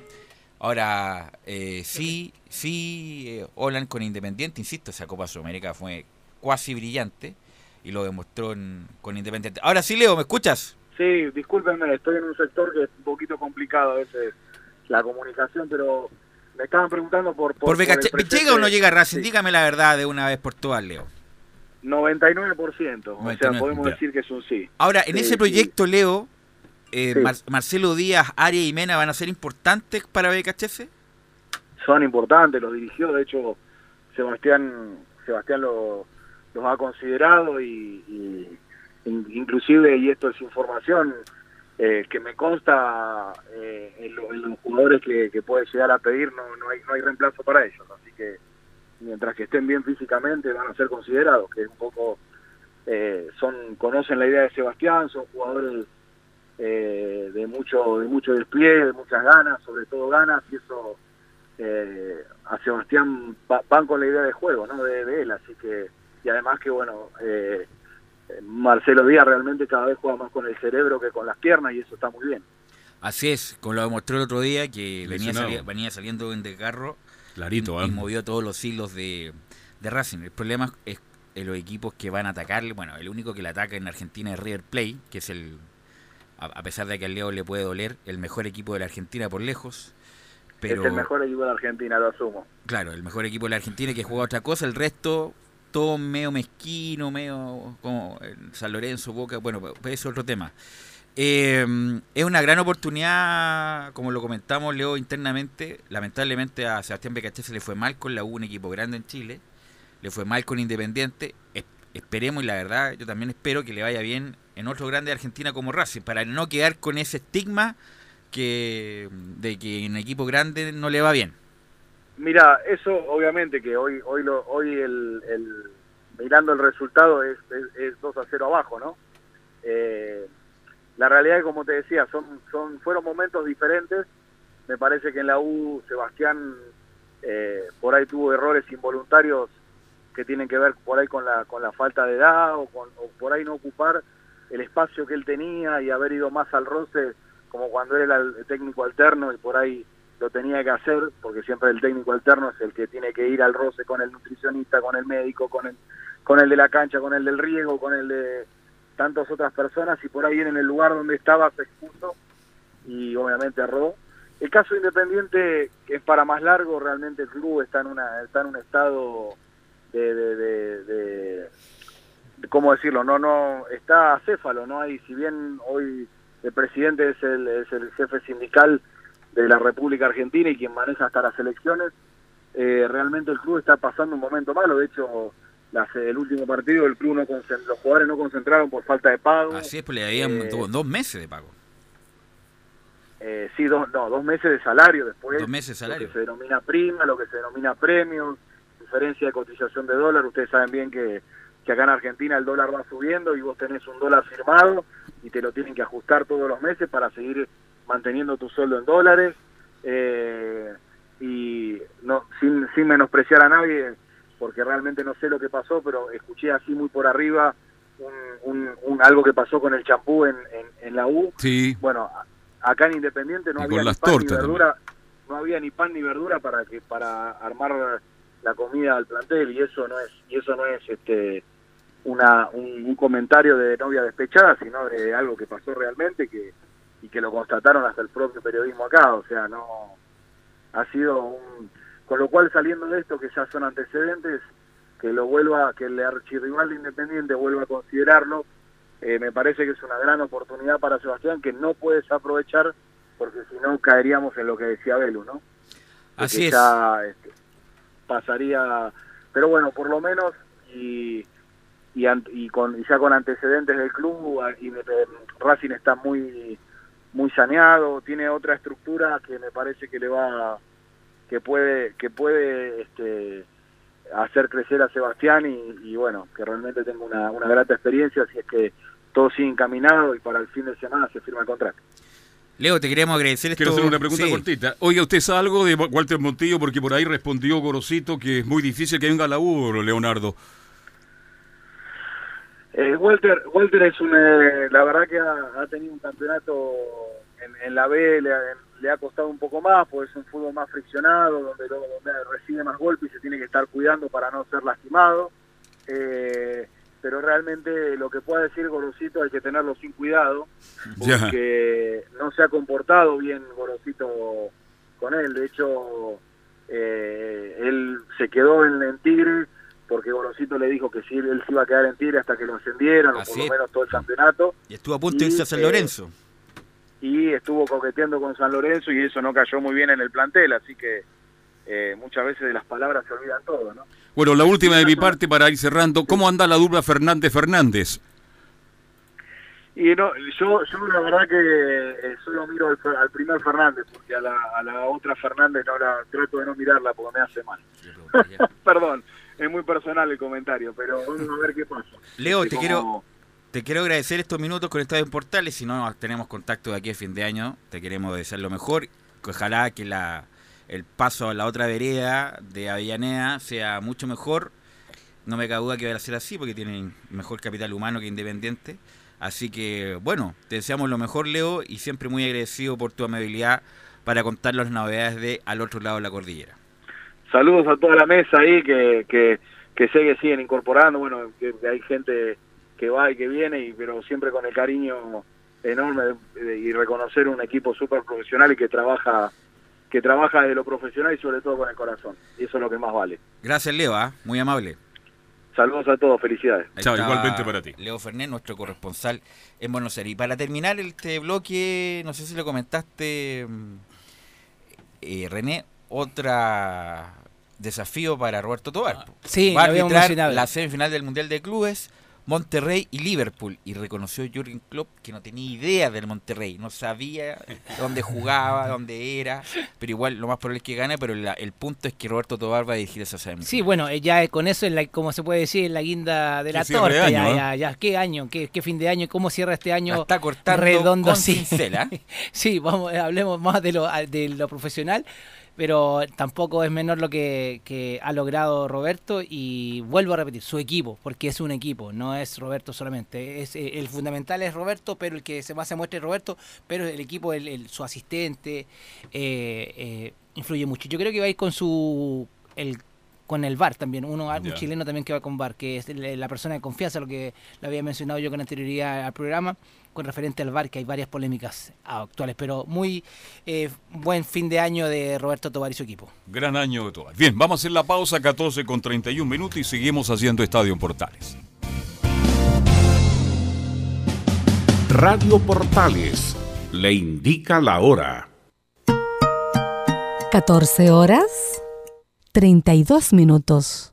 Ahora, eh, sí, sí, eh, Holland con Independiente, insisto, esa Copa Sudamérica fue cuasi brillante y lo demostró en- con Independiente. Ahora sí, Leo, ¿me escuchas? Sí, discúlpenme, estoy en un sector que es un poquito complicado a veces la comunicación, pero me estaban preguntando por... Por, ¿Llega o no llega Racing? Sí, Dígame la verdad de una vez por todas, Leo. 99%, o sea, 99%, podemos decir que es un sí. Ahora, en Sí, ese sí. proyecto, Leo, eh, Sí. Mar- Marcelo Díaz, Arias y Mena van a ser importantes para BKHS. son importantes, los dirigió, de hecho Sebastián Sebastián lo- los ha considerado y, y in- inclusive, y esto es información eh, que me consta eh, en, lo- en los jugadores que, que puede llegar a pedir, no, no, hay, no hay reemplazo para ellos, así que mientras que estén bien físicamente van a ser considerados, que un poco eh, son conocen la idea de Sebastián, son jugadores eh, de mucho de mucho despliegue, de muchas ganas, sobre todo ganas, y eso eh, a Sebastián va- van con la idea de juego, ¿no? De, de él, así que y además que bueno, eh, Marcelo Díaz realmente cada vez juega más con el cerebro que con las piernas y eso está muy bien. Así es, como lo demostró el otro día, que venía, sali- venía saliendo en desgarro Clarito, y, ¿eh? y movió todos los hilos de, de Racing. El problema es en los equipos que van a atacarle. Bueno, el único que le ataca en Argentina es River Plate, que es el, a, pesar de que al Leo le puede doler, el mejor equipo de la Argentina por lejos. Pero, Es el mejor equipo de Argentina, lo asumo. Claro, el mejor equipo de la Argentina que juega otra cosa, el resto todo medio mezquino, medio como San Lorenzo, Boca, bueno, pues eso es otro tema. Eh, es una gran oportunidad, como lo comentamos Leo internamente, lamentablemente a Sebastián Becaché se le fue mal con la U, un equipo grande en Chile, le fue mal con Independiente, Es- esperemos y la verdad yo también espero que le vaya bien en otro grande de Argentina como Racing, para no quedar con ese estigma que de que en equipo grande no le va bien. Mira, eso obviamente que hoy hoy lo, hoy el, el- mirando el resultado es, es, es 2 a 0 abajo, ¿no? Eh, la realidad es como te decía, son son fueron momentos diferentes. Me parece que en la U Sebastián eh, por ahí tuvo errores involuntarios que tienen que ver por ahí con la con la falta de edad o, con, o por ahí no ocupar el espacio que él tenía y haber ido más al roce como cuando era el técnico alterno y por ahí lo tenía que hacer, porque siempre el técnico alterno es el que tiene que ir al roce con el nutricionista, con el médico, con el, con el de la cancha, con el del riego, con el de tantas otras personas, y por ahí en el lugar donde estaba se expuso y obviamente erró. El caso Independiente, que es para más largo, realmente el club está en una está en un estado de- ¿cómo decirlo? No, no, está acéfalo, ¿no? hay si bien hoy el presidente es el, es el jefe sindical de la República Argentina y quien maneja hasta las elecciones, eh, realmente el club está pasando un momento malo. De hecho, las- el último partido el club no los jugadores no concentraron por falta de pago. Así es, pues le habían Eh, dos meses de pago. Eh, sí, dos, no, dos meses de salario después. Dos meses de salario. Lo que se denomina prima, lo que se denomina premios, diferencia de cotización de dólar. Ustedes saben bien que, que acá en Argentina el dólar va subiendo y vos tenés un dólar firmado y te lo tienen que ajustar todos los meses para seguir manteniendo tu sueldo en dólares. Eh, y no sin, sin menospreciar a nadie, porque realmente no sé lo que pasó, pero escuché así muy por arriba un, un, un- algo que pasó con el champú en, en, en la U. Sí, Bueno, acá en Independiente no Y había ni las pan ni verdura, no había ni pan ni verdura para que para armar la comida al plantel y eso no es y eso no es este una un, un comentario de novia despechada, sino de algo que pasó realmente que y que lo constataron hasta el propio periodismo acá, o sea, no ha sido un con lo cual saliendo de esto que ya son antecedentes que lo vuelva que el archirrival de Independiente vuelva a considerarlo eh, me parece que es una gran oportunidad para Sebastián que no puedes aprovechar porque si no caeríamos en lo que decía Belu, ¿no? Así que es. ya, este, pasaría, pero bueno, por lo menos y y, an- y con y ya con antecedentes del club y de- Racing está muy muy saneado, tiene otra estructura que me parece que le va, que puede, que puede este, hacer crecer a Sebastián y, bueno, que realmente tengo una, una grata experiencia, así es que todo sigue encaminado y para el fin de semana se firma el contrato. Leo, te queremos agradecer esto. Quiero hacer una pregunta cortita. Oiga, ¿usted sabe algo de Walter Montillo? Porque por ahí respondió Gorosito que es muy difícil que venga a la U, Leonardo. Eh, Walter, Walter es un, eh, la verdad que ha, tenido un campeonato en, la B, le, ha costado un poco más, porque es un fútbol más friccionado, donde, donde recibe más golpes y se tiene que estar cuidando para no ser lastimado. Eh, pero realmente lo que pueda decir Gorosito hay que tenerlo sin cuidado, porque no se ha comportado bien Gorosito con él. De hecho, él se quedó en, en Tigre porque Gorosito le dijo que sí, él se iba a quedar en Tigre hasta que lo ascendieran, o por lo menos todo el campeonato. Y estuvo a punto de irse a San Lorenzo. y estuvo coqueteando con San Lorenzo y eso no cayó muy bien en el plantel, así que eh, muchas veces de las palabras se olvidan todo, ¿no? Bueno, la última de mi parte para ir cerrando, ¿cómo anda la dupla Fernández-Fernández? Y no, yo, yo la verdad que eh, solo miro al, primer Fernández, porque a la, a la otra Fernández no la trato de no mirarla porque me hace mal. Perdón es muy personal el comentario, pero vamos a ver qué pasa. Leo, te quiero te quiero agradecer estos minutos con Estadio en Portales. Si no tenemos contacto de aquí a fin de año, te queremos desear lo mejor. Ojalá que la, el paso a la otra vereda de Avellaneda sea mucho mejor. No me cabe duda que va a ser así porque tienen mejor capital humano que Independiente. Así que, bueno, te deseamos lo mejor, Leo, y siempre muy agradecido por tu amabilidad para contar las novedades de Al otro lado de la cordillera saludos a toda la mesa ahí que, que, que sé que siguen incorporando, bueno, que, hay gente que va y que viene, y, pero siempre con el cariño enorme y reconocer un equipo súper profesional y que trabaja que trabaja desde lo profesional y sobre todo con el corazón. Y eso es lo que más vale. Gracias, Leo, ¿ah? muy amable. Saludos a todos, felicidades. Chao, igualmente para ti. Leo Fernández, nuestro corresponsal en Buenos Aires. Y para terminar este bloque, no sé si lo comentaste, mm, eh, René, otra desafío para Roberto Tobar. Sí, va a arbitrar la semifinal del Mundial de Clubes, Monterrey y Liverpool. Y reconoció Jürgen Klopp que no tenía idea del Monterrey, no sabía dónde jugaba, dónde era, pero igual lo más probable es que gane, pero el punto es que Roberto Tobar va a dirigir esa semifinal. Sí, bueno, eh, ya con eso, en la, como se puede decir, en la guinda de la torta, ya, ¿eh? ya, qué año, qué, fin de año, cómo cierra este año está cortando redondo, con sí. sí, vamos, hablemos más de lo, de lo profesional pero tampoco es menor lo que, ha logrado Roberto y vuelvo a repetir, su equipo, porque es un equipo, no es Roberto solamente. Es, eh, el fundamental es Roberto, pero el que se más se muestra es Roberto, pero el equipo, el, su asistente, eh, eh, influye mucho. Yo creo que va a ir con su... El, con el VAR también, uno un chileno también que va con VAR, que es la persona de confianza, lo que lo había mencionado yo con anterioridad al programa, con referente al VAR, que hay varias polémicas actuales, pero muy eh, buen fin de año de Roberto Tobar y su equipo. Gran año de Tobar. Bien, vamos a hacer la pausa 14 con 31 minutos y seguimos haciendo Estadio Portales. Radio Portales le indica la hora. 14 horas 32 minutos.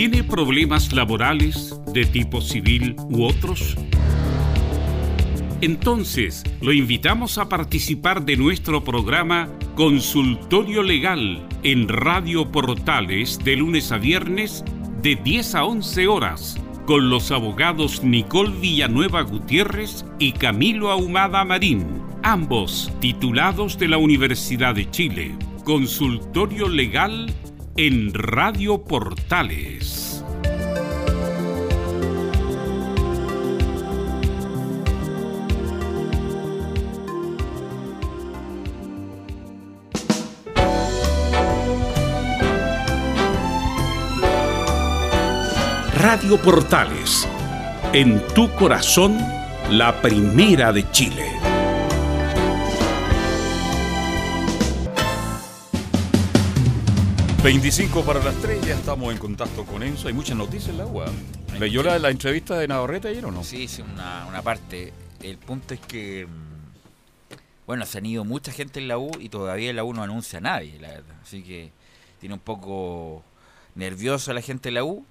¿Tiene problemas laborales de tipo civil u otros? Entonces, lo invitamos a participar de nuestro programa Consultorio Legal en Radio Portales de lunes a viernes de 10 a 11 horas con los abogados Nicole Villanueva Gutiérrez y Camilo Ahumada Marín, ambos titulados de la Universidad de Chile. Consultorio Legal en Radio Portales. Radio Portales, en tu corazón, la primera de Chile. ...25 para las 3, ya estamos en contacto con Enzo. Hay muchas noticias en la UA. ¿Leyó la, la entrevista de Navarrete ayer o no? Sí, sí, una, una parte. El punto es que... mm, Bueno, se han ido mucha gente en la U y todavía en la U no anuncia a nadie, la verdad. Así que tiene un poco nervioso a la gente de la U.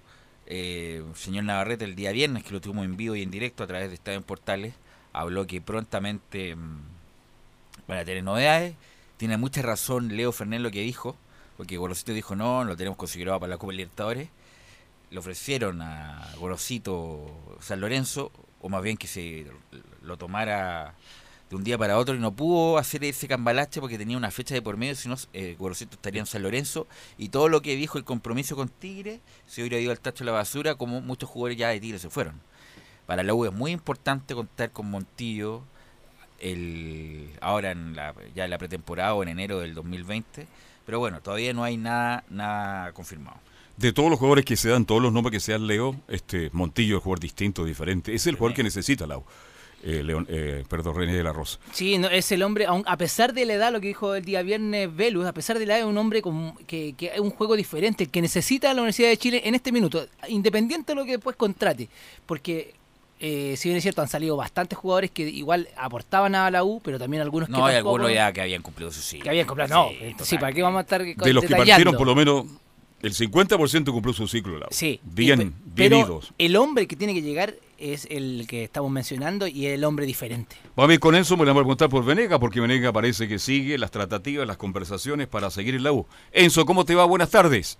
Eh, el señor Navarrete el día viernes, que lo tuvimos en vivo y en directo a través de Estadio en Portales, habló que prontamente mm, van a tener novedades. Tiene mucha razón Leo Fernández lo que dijo, porque Gorosito dijo no, lo tenemos considerado para la Copa Libertadores. Le ofrecieron a Gorosito San Lorenzo, o más bien que se lo tomara de un día para otro y no pudo hacer ese cambalache porque tenía una fecha de por medio, si no, eh, Gorosito estaría en San Lorenzo y todo lo que dijo el compromiso con Tigre se hubiera ido al tacho de la basura como muchos jugadores ya de Tigre se fueron. Para la U es muy importante contar con Montillo el ahora en la, ya en la pretemporada o en enero del 2020, pero bueno, todavía no hay nada, nada confirmado. De todos los jugadores que se dan, todos los nombres que se dan, Leo, este Montillo es jugador distinto, diferente. Es el jugador que necesita la U. Eh, León, eh, perdón, René de la Rosa. Sí, no, es el hombre, aun- a pesar de la edad, lo que dijo el día viernes Velus, a pesar de la edad, es un hombre con, que, que es un juego diferente, el que necesita la Universidad de Chile en este minuto, independiente de lo que después contrate. Porque, eh, si bien es cierto, han salido bastantes jugadores que igual aportaban a la U, pero también algunos que No, hay tampoco- algunos ya que habían cumplido su ciclo. que habían comprado. No, Sí, sí, ¿para qué vamos a estar De los que partieron, por lo menos, el 50% cumplió su ciclo. La U. Sí. Bien, y- bien pero idos. el hombre que tiene que llegar es el que estamos mencionando y el hombre diferente. Vamos a ir con Enzo, me la voy a preguntar por Venega, porque Venega parece que sigue las tratativas, las conversaciones para seguir en la U. Enzo, ¿cómo te va? Buenas tardes.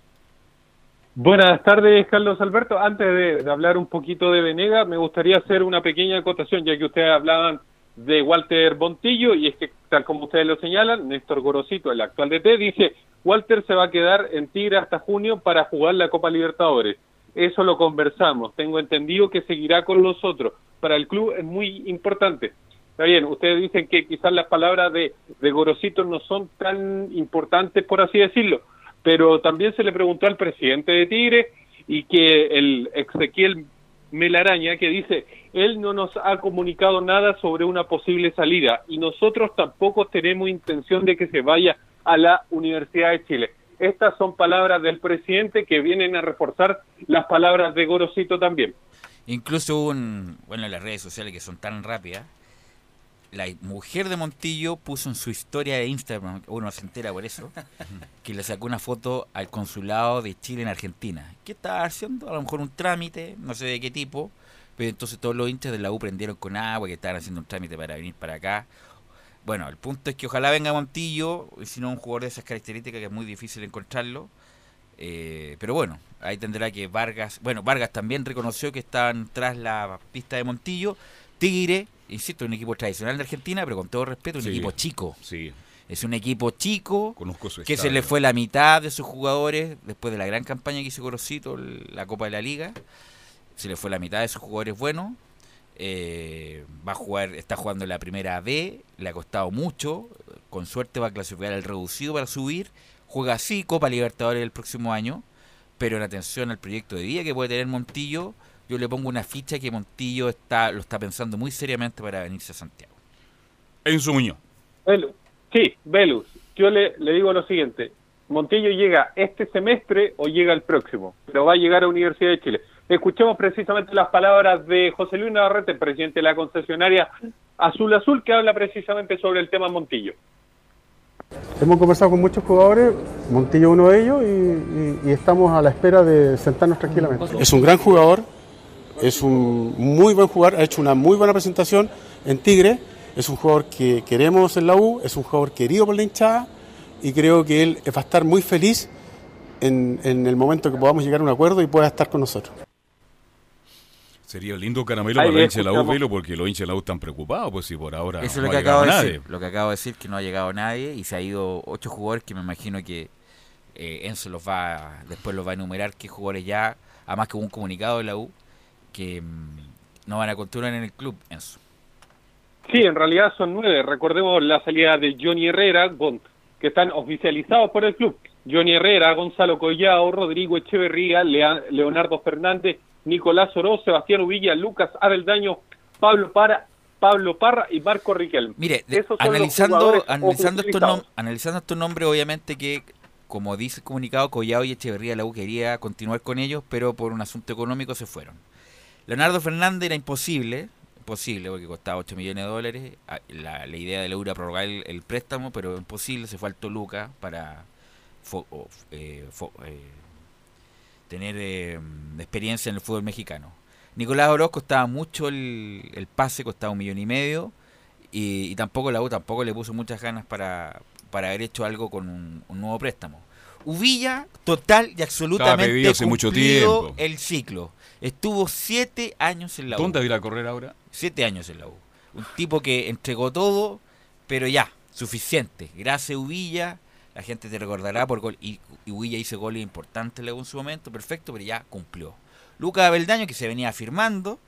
Buenas tardes, Carlos Alberto. Antes de, hablar un poquito de Venega, me gustaría hacer una pequeña acotación, ya que ustedes hablaban de Walter Montillo, y es que, tal como ustedes lo señalan, Néstor Gorosito, el actual DT, dice, Walter se va a quedar en Tigre hasta junio para jugar la Copa Libertadores. Eso lo conversamos. Tengo entendido que seguirá con nosotros. Para el club es muy importante. Está bien, ustedes dicen que quizás las palabras de, de Gorosito no son tan importantes, por así decirlo, pero también se le preguntó al presidente de Tigre y que el Ezequiel Melaraña, que dice, él no nos ha comunicado nada sobre una posible salida y nosotros tampoco tenemos intención de que se vaya a la Universidad de Chile. Estas son palabras del presidente que vienen a reforzar las palabras de Gorosito también. Incluso un, bueno, en las redes sociales que son tan rápidas, la mujer de Montillo puso en su historia de Instagram, uno se entera por eso, que le sacó una foto al consulado de Chile en Argentina. ¿Qué estaba haciendo? A lo mejor un trámite, no sé de qué tipo, pero entonces todos los hinchas de la U prendieron con agua, que estaban haciendo un trámite para venir para acá. Bueno, el punto es que ojalá venga Montillo, si no un jugador de esas características que es muy difícil encontrarlo. Eh, pero bueno, ahí tendrá que Vargas, bueno, Vargas también reconoció que estaban tras la pista de Montillo. Tigre, insisto, un equipo tradicional de Argentina, pero con todo respeto, un Sí, equipo chico. Sí. Es un equipo chico su que se le fue la mitad de sus jugadores después de la gran campaña que hizo Gorosito, el- la Copa de la Liga. Se le fue la mitad de sus jugadores buenos. Eh, va a jugar, está jugando en la primera B, le ha costado mucho. Con suerte va a clasificar al reducido para subir. Juega así Copa Libertadores el próximo año. Pero en atención al proyecto de vida que puede tener Montillo, yo le pongo una ficha que Montillo está lo está pensando muy seriamente para venirse a Santiago. En su Muñoz. Sí, Velus, yo le, le digo lo siguiente. Montillo llega este semestre o llega el próximo, pero va a llegar a Universidad de Chile. Escuchemos precisamente las palabras de José Luis Navarrete, presidente de la concesionaria Azul Azul, que habla precisamente sobre el tema Montillo. Hemos conversado con muchos jugadores, Montillo uno de ellos, y, y, y, estamos a la espera de sentarnos tranquilamente. Es un gran jugador, es un muy buen jugador, ha hecho una muy buena presentación en Tigre, es un jugador que queremos en la U, es un jugador querido por la hinchada y creo que él va a estar muy feliz en, en el momento que podamos llegar a un acuerdo y pueda estar con nosotros. Sería lindo caramelo para los hinchas de la U, Velo, porque los hinchas de la U están preocupados, pues si por ahora Eso no es lo ha que acabo de nadie. decir. Lo que acabo de decir, que no ha llegado nadie y se ha ido ocho jugadores que me imagino que eh, Enzo los va, después los va a enumerar qué jugadores ya, además que hubo un comunicado de la U, que mm, no van a continuar en el club, Enzo. Sí, en realidad son nueve. Recordemos la salida de Johnny Herrera, que están oficializados por el club. Johnny Herrera, Gonzalo Collao, Rodrigo Echeverría, Leonardo Fernández, Nicolás Oroz, Sebastián Uvilla, Lucas Abeldaño, Pablo Parra, Pablo Parra y Marco Riquelme. Mire, analizando, estos analizando estos nombres, obviamente que, como dice el comunicado, Collao y Echeverría, la U quería continuar con ellos, pero por un asunto económico se fueron. Leonardo Fernández era imposible, imposible porque costaba 8 millones de dólares. Ah, La, idea de U era prorrogar el, préstamo, pero imposible, se fue al Toluca para eh, eh, tener eh, experiencia en el fútbol mexicano. Nicolás Oroz costaba mucho el, pase, costaba un millón y medio, y, tampoco la U tampoco le puso muchas ganas para, para haber hecho algo con un nuevo préstamo. Uvilla, total y absolutamente hace mucho cumplido tiempo. el ciclo. Estuvo siete años en la U. ¿Dónde va a correr ahora? Siete años en la U. Un tipo que entregó todo, pero ya, suficiente. Gracias Uvilla, la gente te recordará por gol. Y, y Uvilla hizo goles importantes en la U en su momento, perfecto, pero ya cumplió. Lucas Abeldaño, que se venía firmando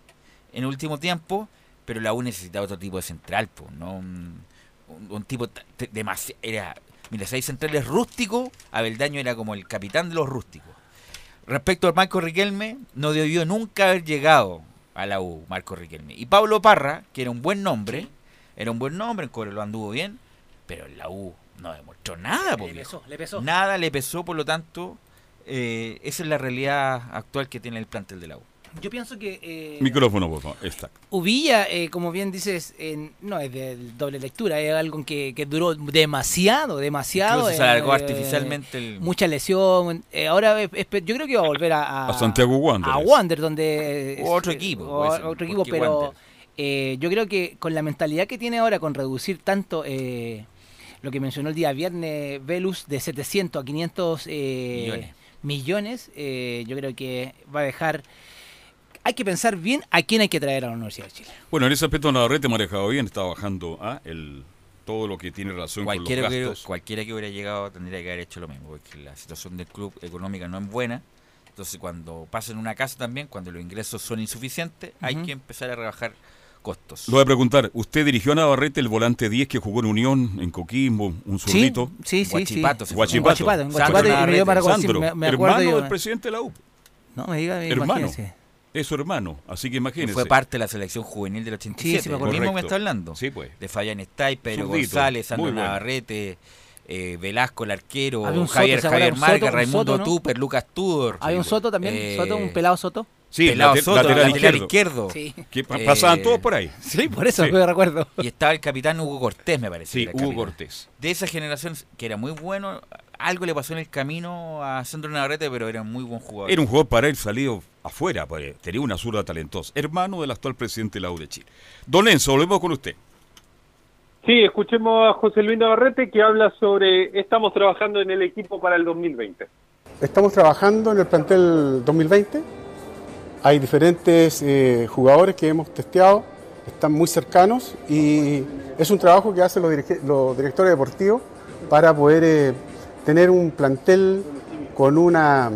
en el último tiempo, pero la U necesitaba otro tipo de central, pues, ¿no? Un, un- un tipo demasiado... Era, mira, si hay centrales rústicos, Abeldaño era como el capitán de los rústicos. Respecto a Marco Riquelme, no debió nunca haber llegado a la U, Marco Riquelme. Y Pablo Parra, que era un buen nombre, era un buen nombre, en Cobre lo anduvo bien, pero en la U no demostró nada, Le pesó, le pesó. Nada le pesó, por lo tanto, eh, esa es la realidad actual que tiene el plantel de la U. Yo pienso que eh, Micrófono, por favor. Está. Uvilla, eh, como bien dices, eh, no es de doble lectura, es algo que, que duró demasiado, demasiado. Incluso se alargó eh, artificialmente el- Mucha lesión. eh, es- es- yo creo que va a volver a, a, A Santiago Wanderers. a Wander, donde... O otro equipo, o ser, otro equipo, pero Wander. eh, yo creo que con la mentalidad que tiene ahora, con reducir tanto... eh, lo que mencionó el día viernes Velus de 700 a 500 eh, Millones. millones, eh, yo creo que va a dejar hay que pensar bien a quién hay que traer a la Universidad de Chile. Bueno, en ese aspecto Navarrete manejado bien, está bajando ah, el, todo lo que tiene relación Cualquiera con los gastos. cualquiera que hubiera llegado tendría que haber hecho lo mismo, porque la situación del club económica no es buena. Entonces, cuando pasa en una casa también, cuando los ingresos son insuficientes, hay que empezar a rebajar costos. Lo voy a preguntar, ¿usted dirigió a Navarrete el volante 10 que jugó en Unión, en Coquimbo, un zurdito? sí, sí, Guachipato, sí. Guachipato. Guachipato, Sandro Guachipato, Sandro, me- me acuerdo hermano yo- del presidente de la U. No me diga, Hermano. imagínese. Es su hermano, así que imagínese. fue parte de la selección juvenil del 87. Sí, sí, me lo acuerdo. mismo Correcto. está hablando. Sí, pues. De Fabián Stay, Pedro González, Sandro bueno. Navarrete, eh, Velasco, el arquero, un Soto, Javier. Javier Un Marga, Soto, un Raimundo Soto, ¿no? Tupper, Lucas Tudor. Hay un Soto también, Eh, Soto, un pelado Soto. Sí, Pelado late- Soto, lateral, lateral izquierdo. izquierdo. Sí. Que pa- Eh, pasaban todos por ahí. Sí, por eso Sí. me recuerdo. Y estaba el capitán Hugo Cortés, me parece. Sí, Hugo capitán. Cortés. De esa generación, que era muy bueno, algo le pasó en el camino a Sandro Navarrete, pero era muy buen jugador. Era un jugador para él salido afuera, pues, tenía una zurda talentosa. Hermano del actual presidente de la U de Chile. Don Enzo, volvemos con usted. Sí, escuchemos a José Luis Navarrete que habla sobre estamos trabajando en el equipo para el 2020. Estamos trabajando en el plantel 2020. Hay diferentes eh, jugadores que hemos testeado, están muy cercanos y es un trabajo que hacen los, dirige- los directores deportivos para poder eh, tener un plantel con una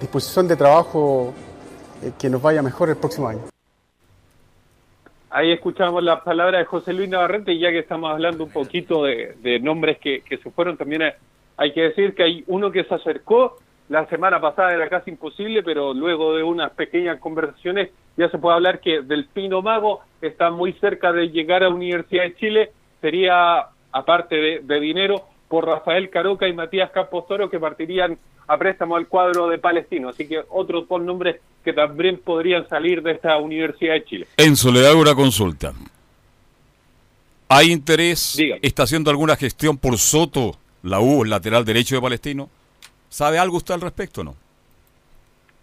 disposición de trabajo que nos vaya mejor el próximo año. Ahí escuchamos las palabras de José Luis Navarrete y ya que estamos hablando un poquito de, nombres que, que se fueron, también hay- hay que decir que hay uno que se acercó la semana pasada era casi imposible, pero luego de unas pequeñas conversaciones ya se puede hablar que del Pino Mago está muy cerca de llegar a Universidad de Chile. Sería, aparte de, de dinero, por Rafael Caroca y Matías Campos Toro que partirían a préstamo al cuadro de Palestino. Así que otros dos nombres que también podrían salir de esta Universidad de Chile. Enzo, le hago una consulta. ¿Hay interés? ¿Está haciendo alguna gestión por Soto, la U, el lateral derecho de Palestino? ¿Sabe algo usted al respecto o no?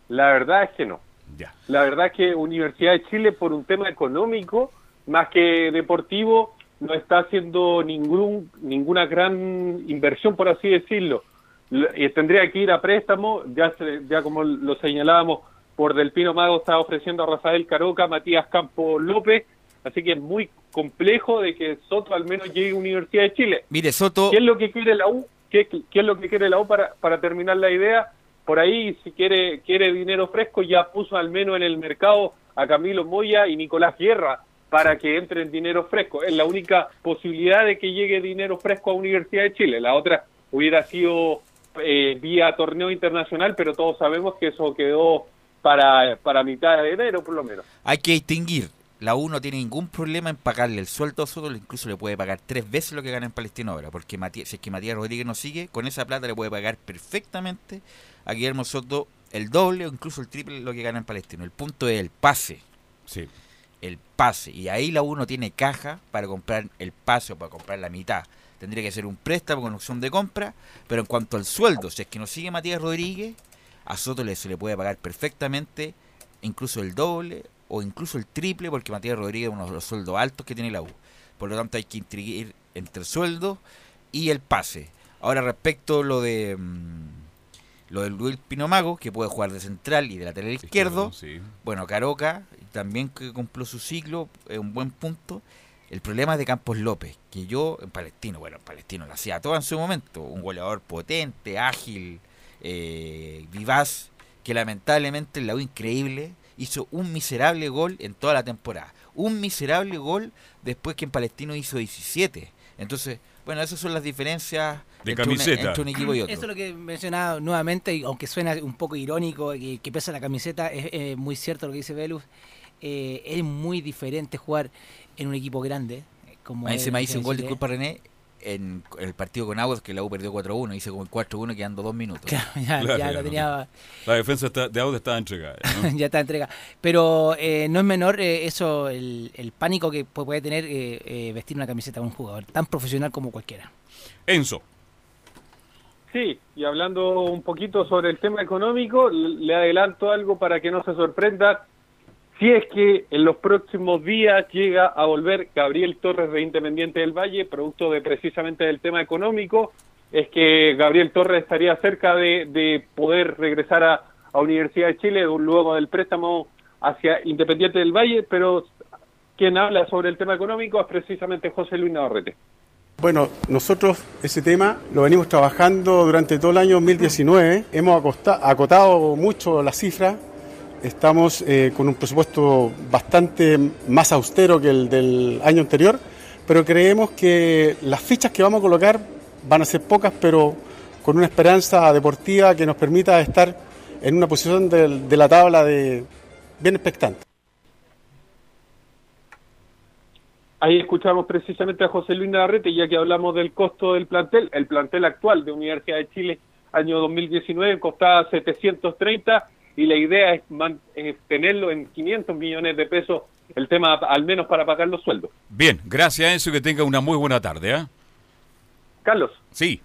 La verdad es que no. Ya. La verdad es que Universidad de Chile, por un tema económico, más que deportivo, no está haciendo ningún, ninguna gran inversión, por así decirlo. Y tendría que ir a préstamo, ya, ya como lo señalábamos, por Del Pino Mago está ofreciendo a Rafael Caroca, Matías Campo López, así que es muy complejo de que Soto al menos llegue a Universidad de Chile. Mire, Soto... ¿Qué es lo que quiere la U? ¿Qué, qué es lo que quiere la U para, para terminar la idea? Por ahí, si quiere, quiere dinero fresco, ya puso al menos en el mercado a Camilo Moya y Nicolás Guerra, para que entren dinero fresco. Es la única posibilidad de que llegue dinero fresco a Universidad de Chile. La otra hubiera sido eh, vía torneo internacional, pero todos sabemos que eso quedó para, para mitad de enero, por lo menos. Hay que distinguir. La U no tiene ningún problema en pagarle el sueldo a Soto, incluso le puede pagar tres veces lo que gana en Palestino ahora, porque si es que Matías Rodríguez no sigue, con esa plata le puede pagar perfectamente a Guillermo Soto el doble o incluso el triple lo que gana en Palestino. El punto es el pase. Sí el pase. Y ahí la uno tiene caja para comprar el pase o para comprar la mitad. Tendría que ser un préstamo con opción de compra. Pero en cuanto al sueldo, si es que no sigue Matías Rodríguez, a Soto le, se le puede pagar perfectamente incluso el doble o incluso el triple, porque Matías Rodríguez es uno de los sueldos altos que tiene la U. Por lo tanto, hay que intriguir entre el sueldo y el pase. Ahora, respecto a lo de. Mm, lo del Luis Pinomago, que puede jugar de central y de lateral izquierdo. Bueno, Caroca también que cumplió su ciclo, es un buen punto. El problema es de Campos López, que yo en Palestino, bueno, en Palestino lo hacía todo en su momento, un goleador potente, ágil, eh, vivaz, que lamentablemente en la U increíble hizo un miserable gol en toda la temporada. Un miserable gol después que en Palestino hizo 17. Entonces, bueno, esas son las diferencias de entre, camiseta. Un, equipo y otro. Eso es lo que mencionaba nuevamente, aunque suena un poco irónico, que, que pesa la camiseta, es muy cierto lo que dice Velus. Eh, es muy diferente jugar en un equipo grande. Como Ahí se me hizo un gol, disculpa René, en, el partido con Aguas que la U perdió 4-1, hice como el 4-1 quedando dos minutos. ya, lo tenía... La defensa de Aguas estaba entregada. ya está entregada. Pero eh, no es menor eh, eso, el, pánico que puede tener vestir una camiseta de un jugador, tan profesional como cualquiera. Enzo. Sí, y hablando un poquito sobre el tema económico, le adelanto algo para que no se sorprenda si es que en los próximos días llega a volver Gabriel Torres de Independiente del Valle, producto de precisamente del tema económico, es que Gabriel Torres estaría cerca de, poder regresar a, a, Universidad de Chile luego del préstamo hacia Independiente del Valle, pero quien habla sobre el tema económico es precisamente José Luis Navarrete. Bueno, nosotros ese tema lo venimos trabajando durante todo el año 2019. Hemos acotado mucho las cifras Estamos eh, con un presupuesto bastante más austero que el del año anterior, pero creemos que las fichas que vamos a colocar van a ser pocas, pero con una esperanza deportiva que nos permita estar en una posición de, la tabla de bien expectante. Ahí escuchamos precisamente a José Luis Navarrete, ya que hablamos del costo del plantel. El plantel actual de Universidad de Chile, año 2019, costaba 730 y la idea es, tenerlo en 500 millones de pesos, el tema al menos para pagar los sueldos. Bien, gracias a eso y que tenga una muy buena tarde. ¿eh? Carlos. Sí.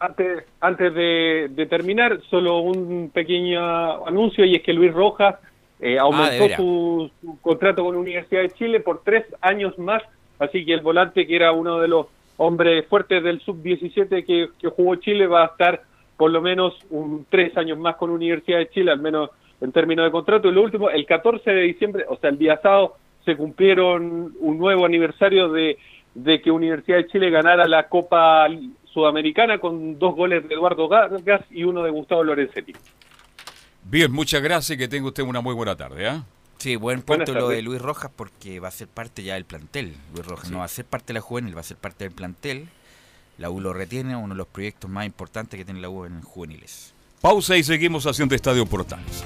Antes, antes de, terminar, solo un pequeño anuncio y es que Luis Rojas eh, aumentó ah, su, contrato con la Universidad de Chile por tres años más, así que el volante que era uno de los hombres fuertes del sub-17 que, que jugó Chile va a estar por lo menos un tres años más con Universidad de Chile, al menos en términos de contrato. Y lo último, el 14 de diciembre, o sea, el día sábado, se cumplieron un nuevo aniversario de, de que Universidad de Chile ganara la Copa Sudamericana con dos goles de Eduardo Vargas y uno de Gustavo Lorenzetti. Bien, muchas gracias y que tenga usted una muy buena tarde. ¿eh? Sí, buen punto lo de Luis Rojas porque va a ser parte ya del plantel. Luis Rojas no va a ser parte de la juvenil, va a ser parte del plantel. La U lo retiene, uno de los proyectos más importantes que tiene la U en juveniles. Pausa y seguimos haciendo Estadio Portales.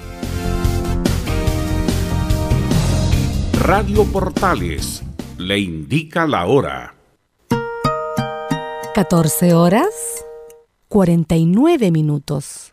Radio Portales le indica la hora. 14 horas 49 minutos.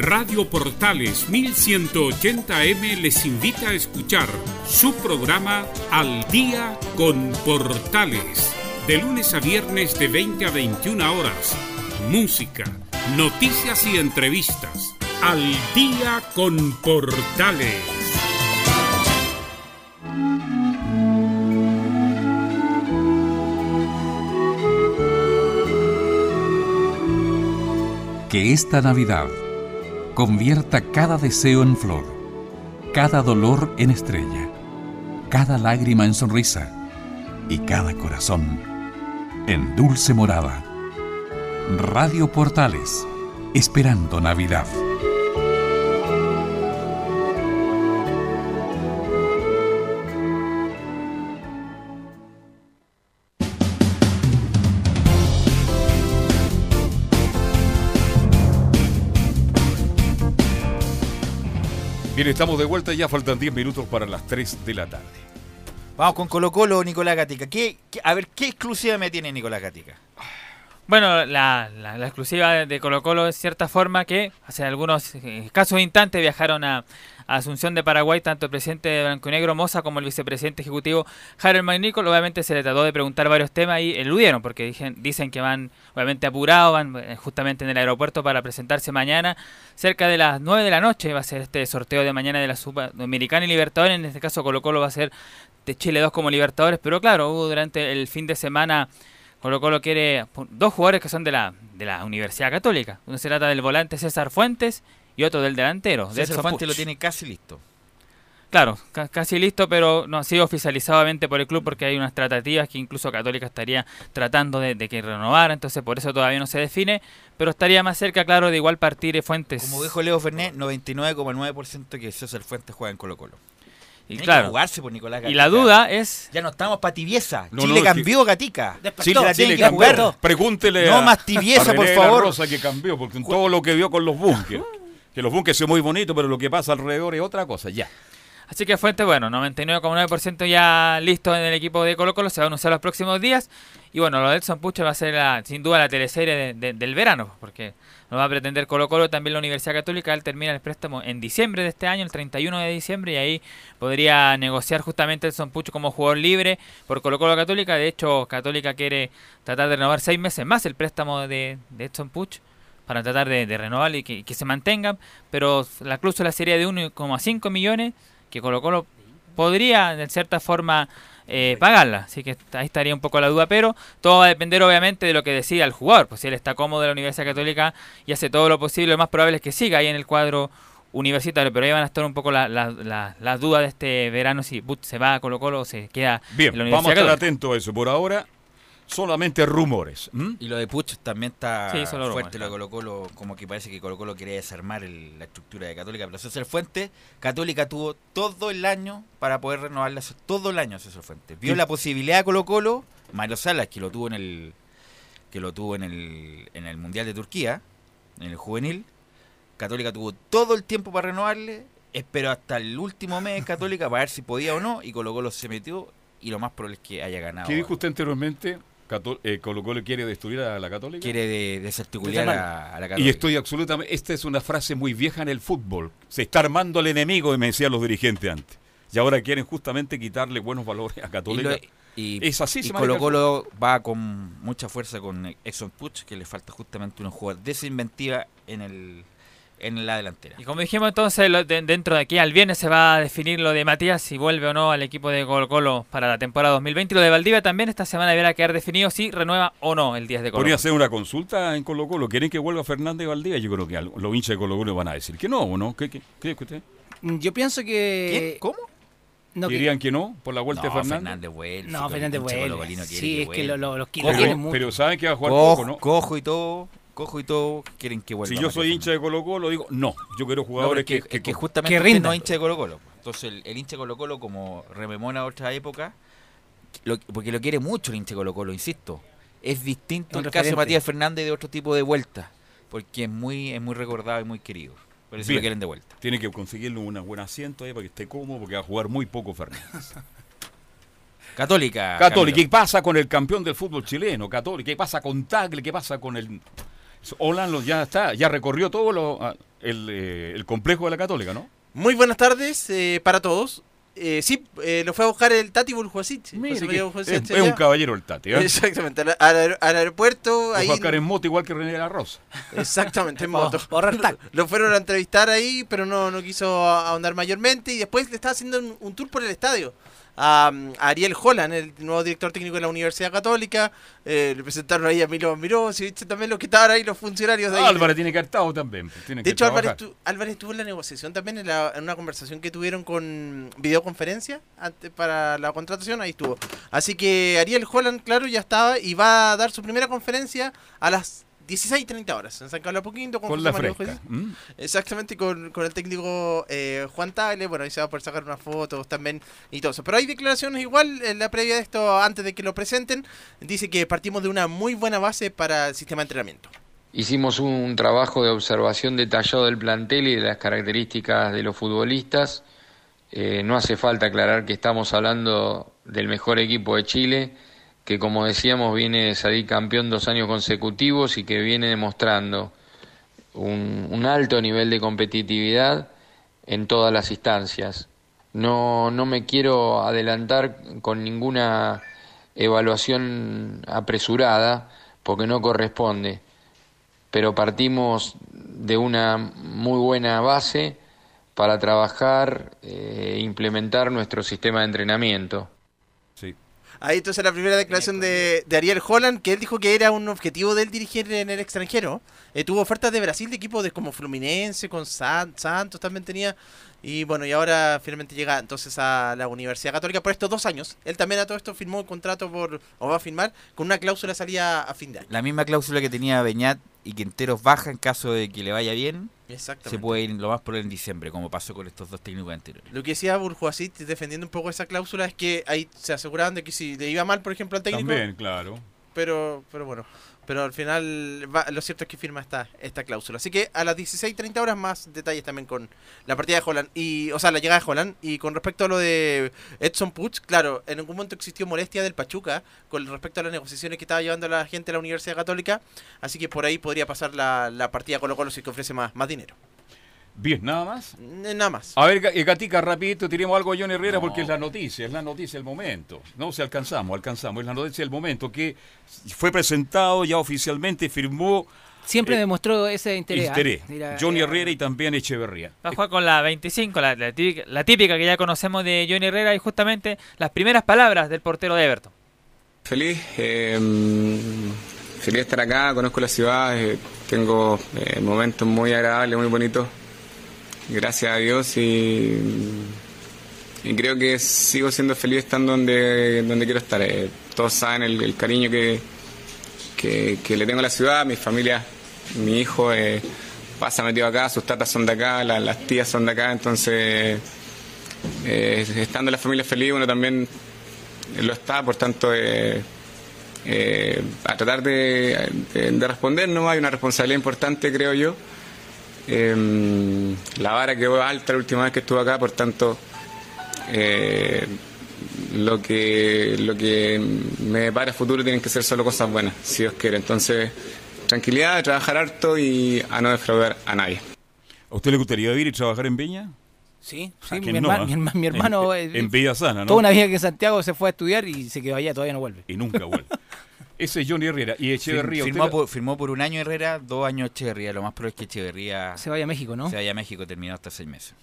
Radio Portales 1180M les invita a escuchar su programa Al Día con Portales, de lunes a viernes de 20 a 21 horas. Música, noticias y entrevistas. Al Día con Portales. Que esta Navidad convierta cada deseo en flor, cada dolor en estrella, cada lágrima en sonrisa y cada corazón en dulce morada. Radio Portales, esperando Navidad. Estamos de vuelta, ya faltan 10 minutos para las 3 de la tarde. Vamos con Colo Colo, Nicolás Gatica. ¿Qué, qué- a ver, ¿qué exclusiva me tiene Nicolás Gatica? Bueno, la, la- exclusiva de- Colo Colo es cierta forma que hace algunos eh, escasos instantes viajaron a, Asunción de Paraguay tanto el presidente de Blanco y Negro Moza como el vicepresidente ejecutivo Harold Magnícol. Obviamente se le trató de preguntar varios temas y eludieron porque dicen, dicen que van obviamente apurados, van eh, justamente en el aeropuerto para presentarse mañana. Cerca de las 9 de la noche va a ser este sorteo de mañana de la Sudamericana y Libertadores. En este caso Colo Colo va a ser de Chile 2 como Libertadores, pero claro, hubo durante el fin de semana Colo Colo quiere dos jugadores que son de la, de la Universidad Católica. Uno se trata del volante César Fuentes y otro del delantero. César Fuentes lo tiene casi listo. Claro, ca- casi listo, pero no ha sido oficializadamente por el club porque hay unas tratativas que incluso Católica estaría tratando de, de que renovara, entonces por eso todavía no se define, pero estaría más cerca, claro, de igual partir Fuentes. Como dijo Leo Fernet, 99,9% que César Fuentes juega en Colo Colo. Y Tiene claro. que jugarse por Nicolás Y la duda es... Ya no estamos para tibieza. No, Chile no, es que- cambió Gatica. Chile, la tiene que cambió. jugar. Pregúntele No a, más tibieza, a por favor. Rosa que cambió, porque en todo lo que vio con los bunkers. Que los bunkers son muy bonitos, pero lo que pasa alrededor es otra cosa, ya. Así que Fuentes, bueno, 99,9% ya listo en el equipo de Colo Colo, se va a anunciar los próximos días. Y bueno, lo de Edson Pucha va a ser la- sin duda la teleserie de- de- del verano, porque nos va a pretender Colo Colo, también la Universidad Católica, él termina el préstamo en diciembre de este año, el 31 de diciembre, y ahí podría negociar justamente Edson Pucho como jugador libre por Colo Colo Católica. De hecho, Católica quiere tratar de renovar seis meses más el préstamo de, de Edson Puch para tratar de, renovar y que, que se mantengan, pero la cláusula sería de 1,5 millones que Colo Colo podría de cierta forma eh, pagarla, así que ahí estaría un poco la duda, pero todo va a depender obviamente de lo que decida el jugador, pues si él está cómodo en la Universidad Católica y hace todo lo posible, lo más probable es que siga ahí en el cuadro Universitario, pero ahí van a estar un poco las la, la, dudas de este verano si Butch se va a Colo Colo o se queda Bien, en la vamos a estar atentos a eso. Por ahora, solamente rumores. Y lo de Puch también está Sí, solo fuerte, rumores, lo de Colo Colo, como que parece que Colo Colo quería desarmar el- la estructura de Católica, pero César Fuente, Católica tuvo todo el año para poder renovarla, todo el año César Fuente. Vio la posibilidad de Colo Colo, Mario Salas, que lo tuvo en el que lo tuvo en el, en el Mundial de Turquía, en el juvenil, Católica tuvo todo el tiempo para renovarle, esperó hasta el último mes Católica para ver si podía o no, y Colo Colo se metió, y lo más probable es que haya ganado. ¿Qué dijo usted anteriormente? Cató- eh, Colo Colo quiere destruir a la Católica. Quiere de- desarticular a, a la Católica. Y estoy absolutamente. Esta es una frase muy vieja en el fútbol. Se está armando el enemigo, me decían los dirigentes antes. Y ahora quieren justamente quitarle buenos valores a Católica. Y, lo- y- es así, y se Colo Colo va con mucha fuerza con Exxon Puch, que le falta justamente una jugada de esa inventiva en el en la delantera. Y como dijimos entonces, lo- de- dentro de aquí al viernes se va a definir lo de Matías, si vuelve o no al equipo de Colo Colo para la temporada 2020. Y lo de Valdivia también esta semana deberá quedar definido si renueva o no el 10 de Colo Podría hacer una consulta en Colo Colo. ¿Quieren que vuelva Fernández Valdivia? Yo creo que los hinchas de Colo Colo van a decir que no, ¿o no? ¿Qué, qué, qué cree usted? Yo pienso que. ¿Cómo? No, que- ¿Dirían que no por la vuelta de No, Fernández? Fernández vuelve. No, Fernández vuelve. Sí, es que lo- lo- los Pero- lo quieren mucho. pero saben que va a jugar Cojo, poco, ¿no? cojo y todo, cojo y todo, quieren que vuelva. Si yo soy hincha de Colo Colo, digo, no, yo quiero jugadores es que, que, es que que- justamente que usted no es hincha de Colo Colo. Entonces el, el hincha de Colo Colo, como rememora otra época, lo- porque lo quiere mucho el hincha de Colo Colo, insisto. Es distinto el caso de. Matías Fernández de otro tipo de vuelta, porque es muy, es muy recordado y muy querido. Por eso Bien. lo quieren de vuelta. tiene que conseguirle un buen asiento ahí para que esté cómodo, porque va a jugar muy poco Fernández. Católica. Católica, ¿qué pasa con el campeón del fútbol chileno? Católica, ¿qué pasa con Tagle? ¿Qué pasa con el... Holland ya está, ya recorrió todo lo- ah, el, eh, el complejo de la Católica, ¿no? Muy buenas tardes eh, para todos. Eh, sí, eh, lo fue a buscar el Tati María es, es un caballero el Tati, ¿eh? Exactamente, al, al- al aeropuerto. Lo Ahí, fue a buscar en moto igual que René de la Rosa. Exactamente, en moto. Lo, lo fueron a entrevistar ahí, pero no, no quiso ahondar mayormente. Y después le estaba haciendo un, un tour por el estadio. A, a Ariel Holland, el nuevo director técnico de la Universidad Católica. Eh, le presentaron ahí a Milo Miró, y también los que estaban ahí, los funcionarios de ahí. Álvarez tiene estado también. tiene De que hecho, Álvarez, Álvarez estuvo en la negociación también, en, la- en una conversación que tuvieron con videoconferencia antes para la contratación, ahí estuvo. Así que Ariel Holland, claro, ya estaba y va a dar su primera conferencia a las 16.30 horas en San Carlos Apoquindo Con José la fresca. José- ¿m? Exactamente, con, con el técnico eh, Juan Tagle. Bueno, ahí se va a poder sacar unas fotos también y todo eso. Pero hay declaraciones igual en la previa de esto, antes de que lo presenten. Dice que partimos de una muy buena base para el sistema de entrenamiento. Hicimos un trabajo de observación detallado del plantel y de las características de los futbolistas. Eh, no hace falta aclarar que estamos hablando del mejor equipo de Chile, que como decíamos viene de salir campeón dos años consecutivos y que viene demostrando un, alto nivel de competitividad en todas las instancias. No, no me quiero adelantar con ninguna evaluación apresurada porque no corresponde, pero partimos de una muy buena base para trabajar e implementar nuestro sistema de entrenamiento. Ahí entonces la primera declaración de, de Ariel Holland, que él dijo que era un objetivo del dirigir en el extranjero. Eh, tuvo ofertas de Brasil de equipos de como Fluminense, con San- Santos también tenía. Y bueno, y ahora finalmente llega entonces a la Universidad Católica por estos dos años. Él también a todo esto firmó un contrato por, o va a firmar, con una cláusula salida a fin de año. La misma cláusula que tenía Beñat y Quinteros baja en caso de que le vaya bien. Exactamente. Se puede ir lo más por en diciembre, como pasó con estos dos técnicos anteriores. Lo que decía Burjuasic defendiendo un poco esa cláusula es que ahí se aseguraban de que si le iba mal, por ejemplo, al técnico, También, claro. pero pero bueno pero al final va- lo cierto es que firma esta esta cláusula. Así que a las 16.30 horas más detalles también con la partida de Holland y o sea la llegada de Holland. Y con respecto a lo de Edson Puch claro en algún momento existió molestia del Pachuca con respecto a las negociaciones que estaba llevando la gente de la Universidad Católica. Así que por ahí podría pasar la, la partida Colo Colo si que ofrece más más dinero Bien, nada más. Eh, nada más A ver, eh, Gatica, rapidito, tiremos algo a Johnny Herrera porque es la noticia, es la noticia del momento. No, si alcanzamos, alcanzamos, es la noticia del momento que fue presentado ya oficialmente, firmó Siempre Eh, demostró ese interés. ¿ah? interés. Mira, Johnny eh, Herrera y también Echeverría. Va a jugar con la 25, la, la típica, la típica que ya conocemos de Johnny Herrera y justamente las primeras palabras del portero de Everton. Feliz, eh, feliz de estar acá, conozco la ciudad, eh, tengo eh, momentos muy agradables, muy bonitos gracias a Dios y, creo que sigo siendo feliz estando donde, donde quiero estar. Eh, todos saben el, cariño que, que, le tengo a la ciudad, mi familia, mi hijo eh, pasa metido acá, sus tatas son de acá, la- las tías son de acá, entonces eh, estando la familia feliz uno también lo está, por tanto eh, a tratar de- de responder no hay una responsabilidad importante creo yo. Eh, la vara quedó alta la última vez que estuve acá, por tanto eh, lo que lo que me depara futuro tienen que ser solo cosas buenas, si Dios quiere. Entonces, tranquilidad, trabajar harto y a no defraudar a nadie. ¿A usted le gustaría vivir y trabajar en Viña? Sí, ¿A sí, mi, no, hermano, ah? mi herma- mi hermano, En- eh, en Villa Sana, ¿no? Toda una vida que en Santiago se fue a estudiar y se quedó allá, todavía no vuelve. Y nunca vuelve. Ese es Johnny Herrera. Y Echeverría, firmó, usted- por, firmó por un año Herrera, dos años Echeverría. Lo más probable es que Echeverría Se vaya a México, ¿no? se vaya a México terminado hasta seis meses.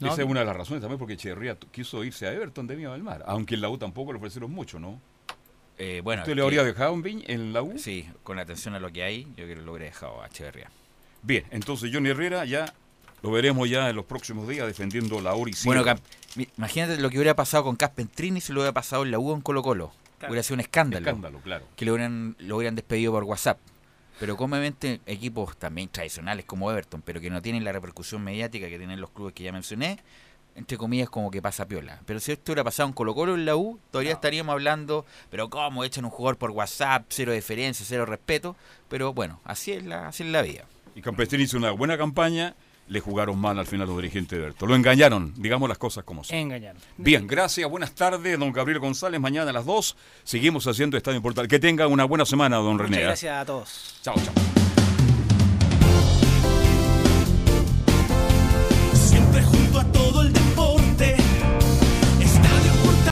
No, Esa es una de las razones también porque Echeverría quiso irse a Everton de Viña del Mar. Aunque en la U tampoco le ofrecieron mucho, ¿no? Eh, bueno, ¿Usted que- habría dejado en, Viña, en la U? Sí, con atención a lo que hay, yo creo que lo hubiera dejado a Echeverría. Bien, entonces Johnny Herrera ya lo veremos ya en los próximos días defendiendo la y Bueno, imagínate lo que hubiera pasado con Caspentrini si lo hubiera pasado en la U en Colo Colo. Claro. Hubiera sido un escándalo. Escándalo, claro. Que lo hubieran, lo hubieran despedido por WhatsApp. Pero comúnmente equipos también tradicionales como Everton, pero que no tienen la repercusión mediática que tienen los clubes que ya mencioné, entre comillas como que pasa piola. Pero si esto hubiera pasado en Colo Colo en la U, todavía estaríamos hablando, pero ¿cómo echan un jugador por WhatsApp? Cero diferencia, cero respeto. Pero bueno, así es la, así es la vida. Y Campestrini hizo una buena campaña, le jugaron mal al final los dirigentes de Everton. Lo engañaron, digamos las cosas como son. Engañaron. Bien, gracias, buenas tardes, don Gabriel González. Mañana a las 2 seguimos haciendo Estadio Portal. Que tenga una buena semana, don Muchas René. ¿eh? gracias a todos. Chao, chao.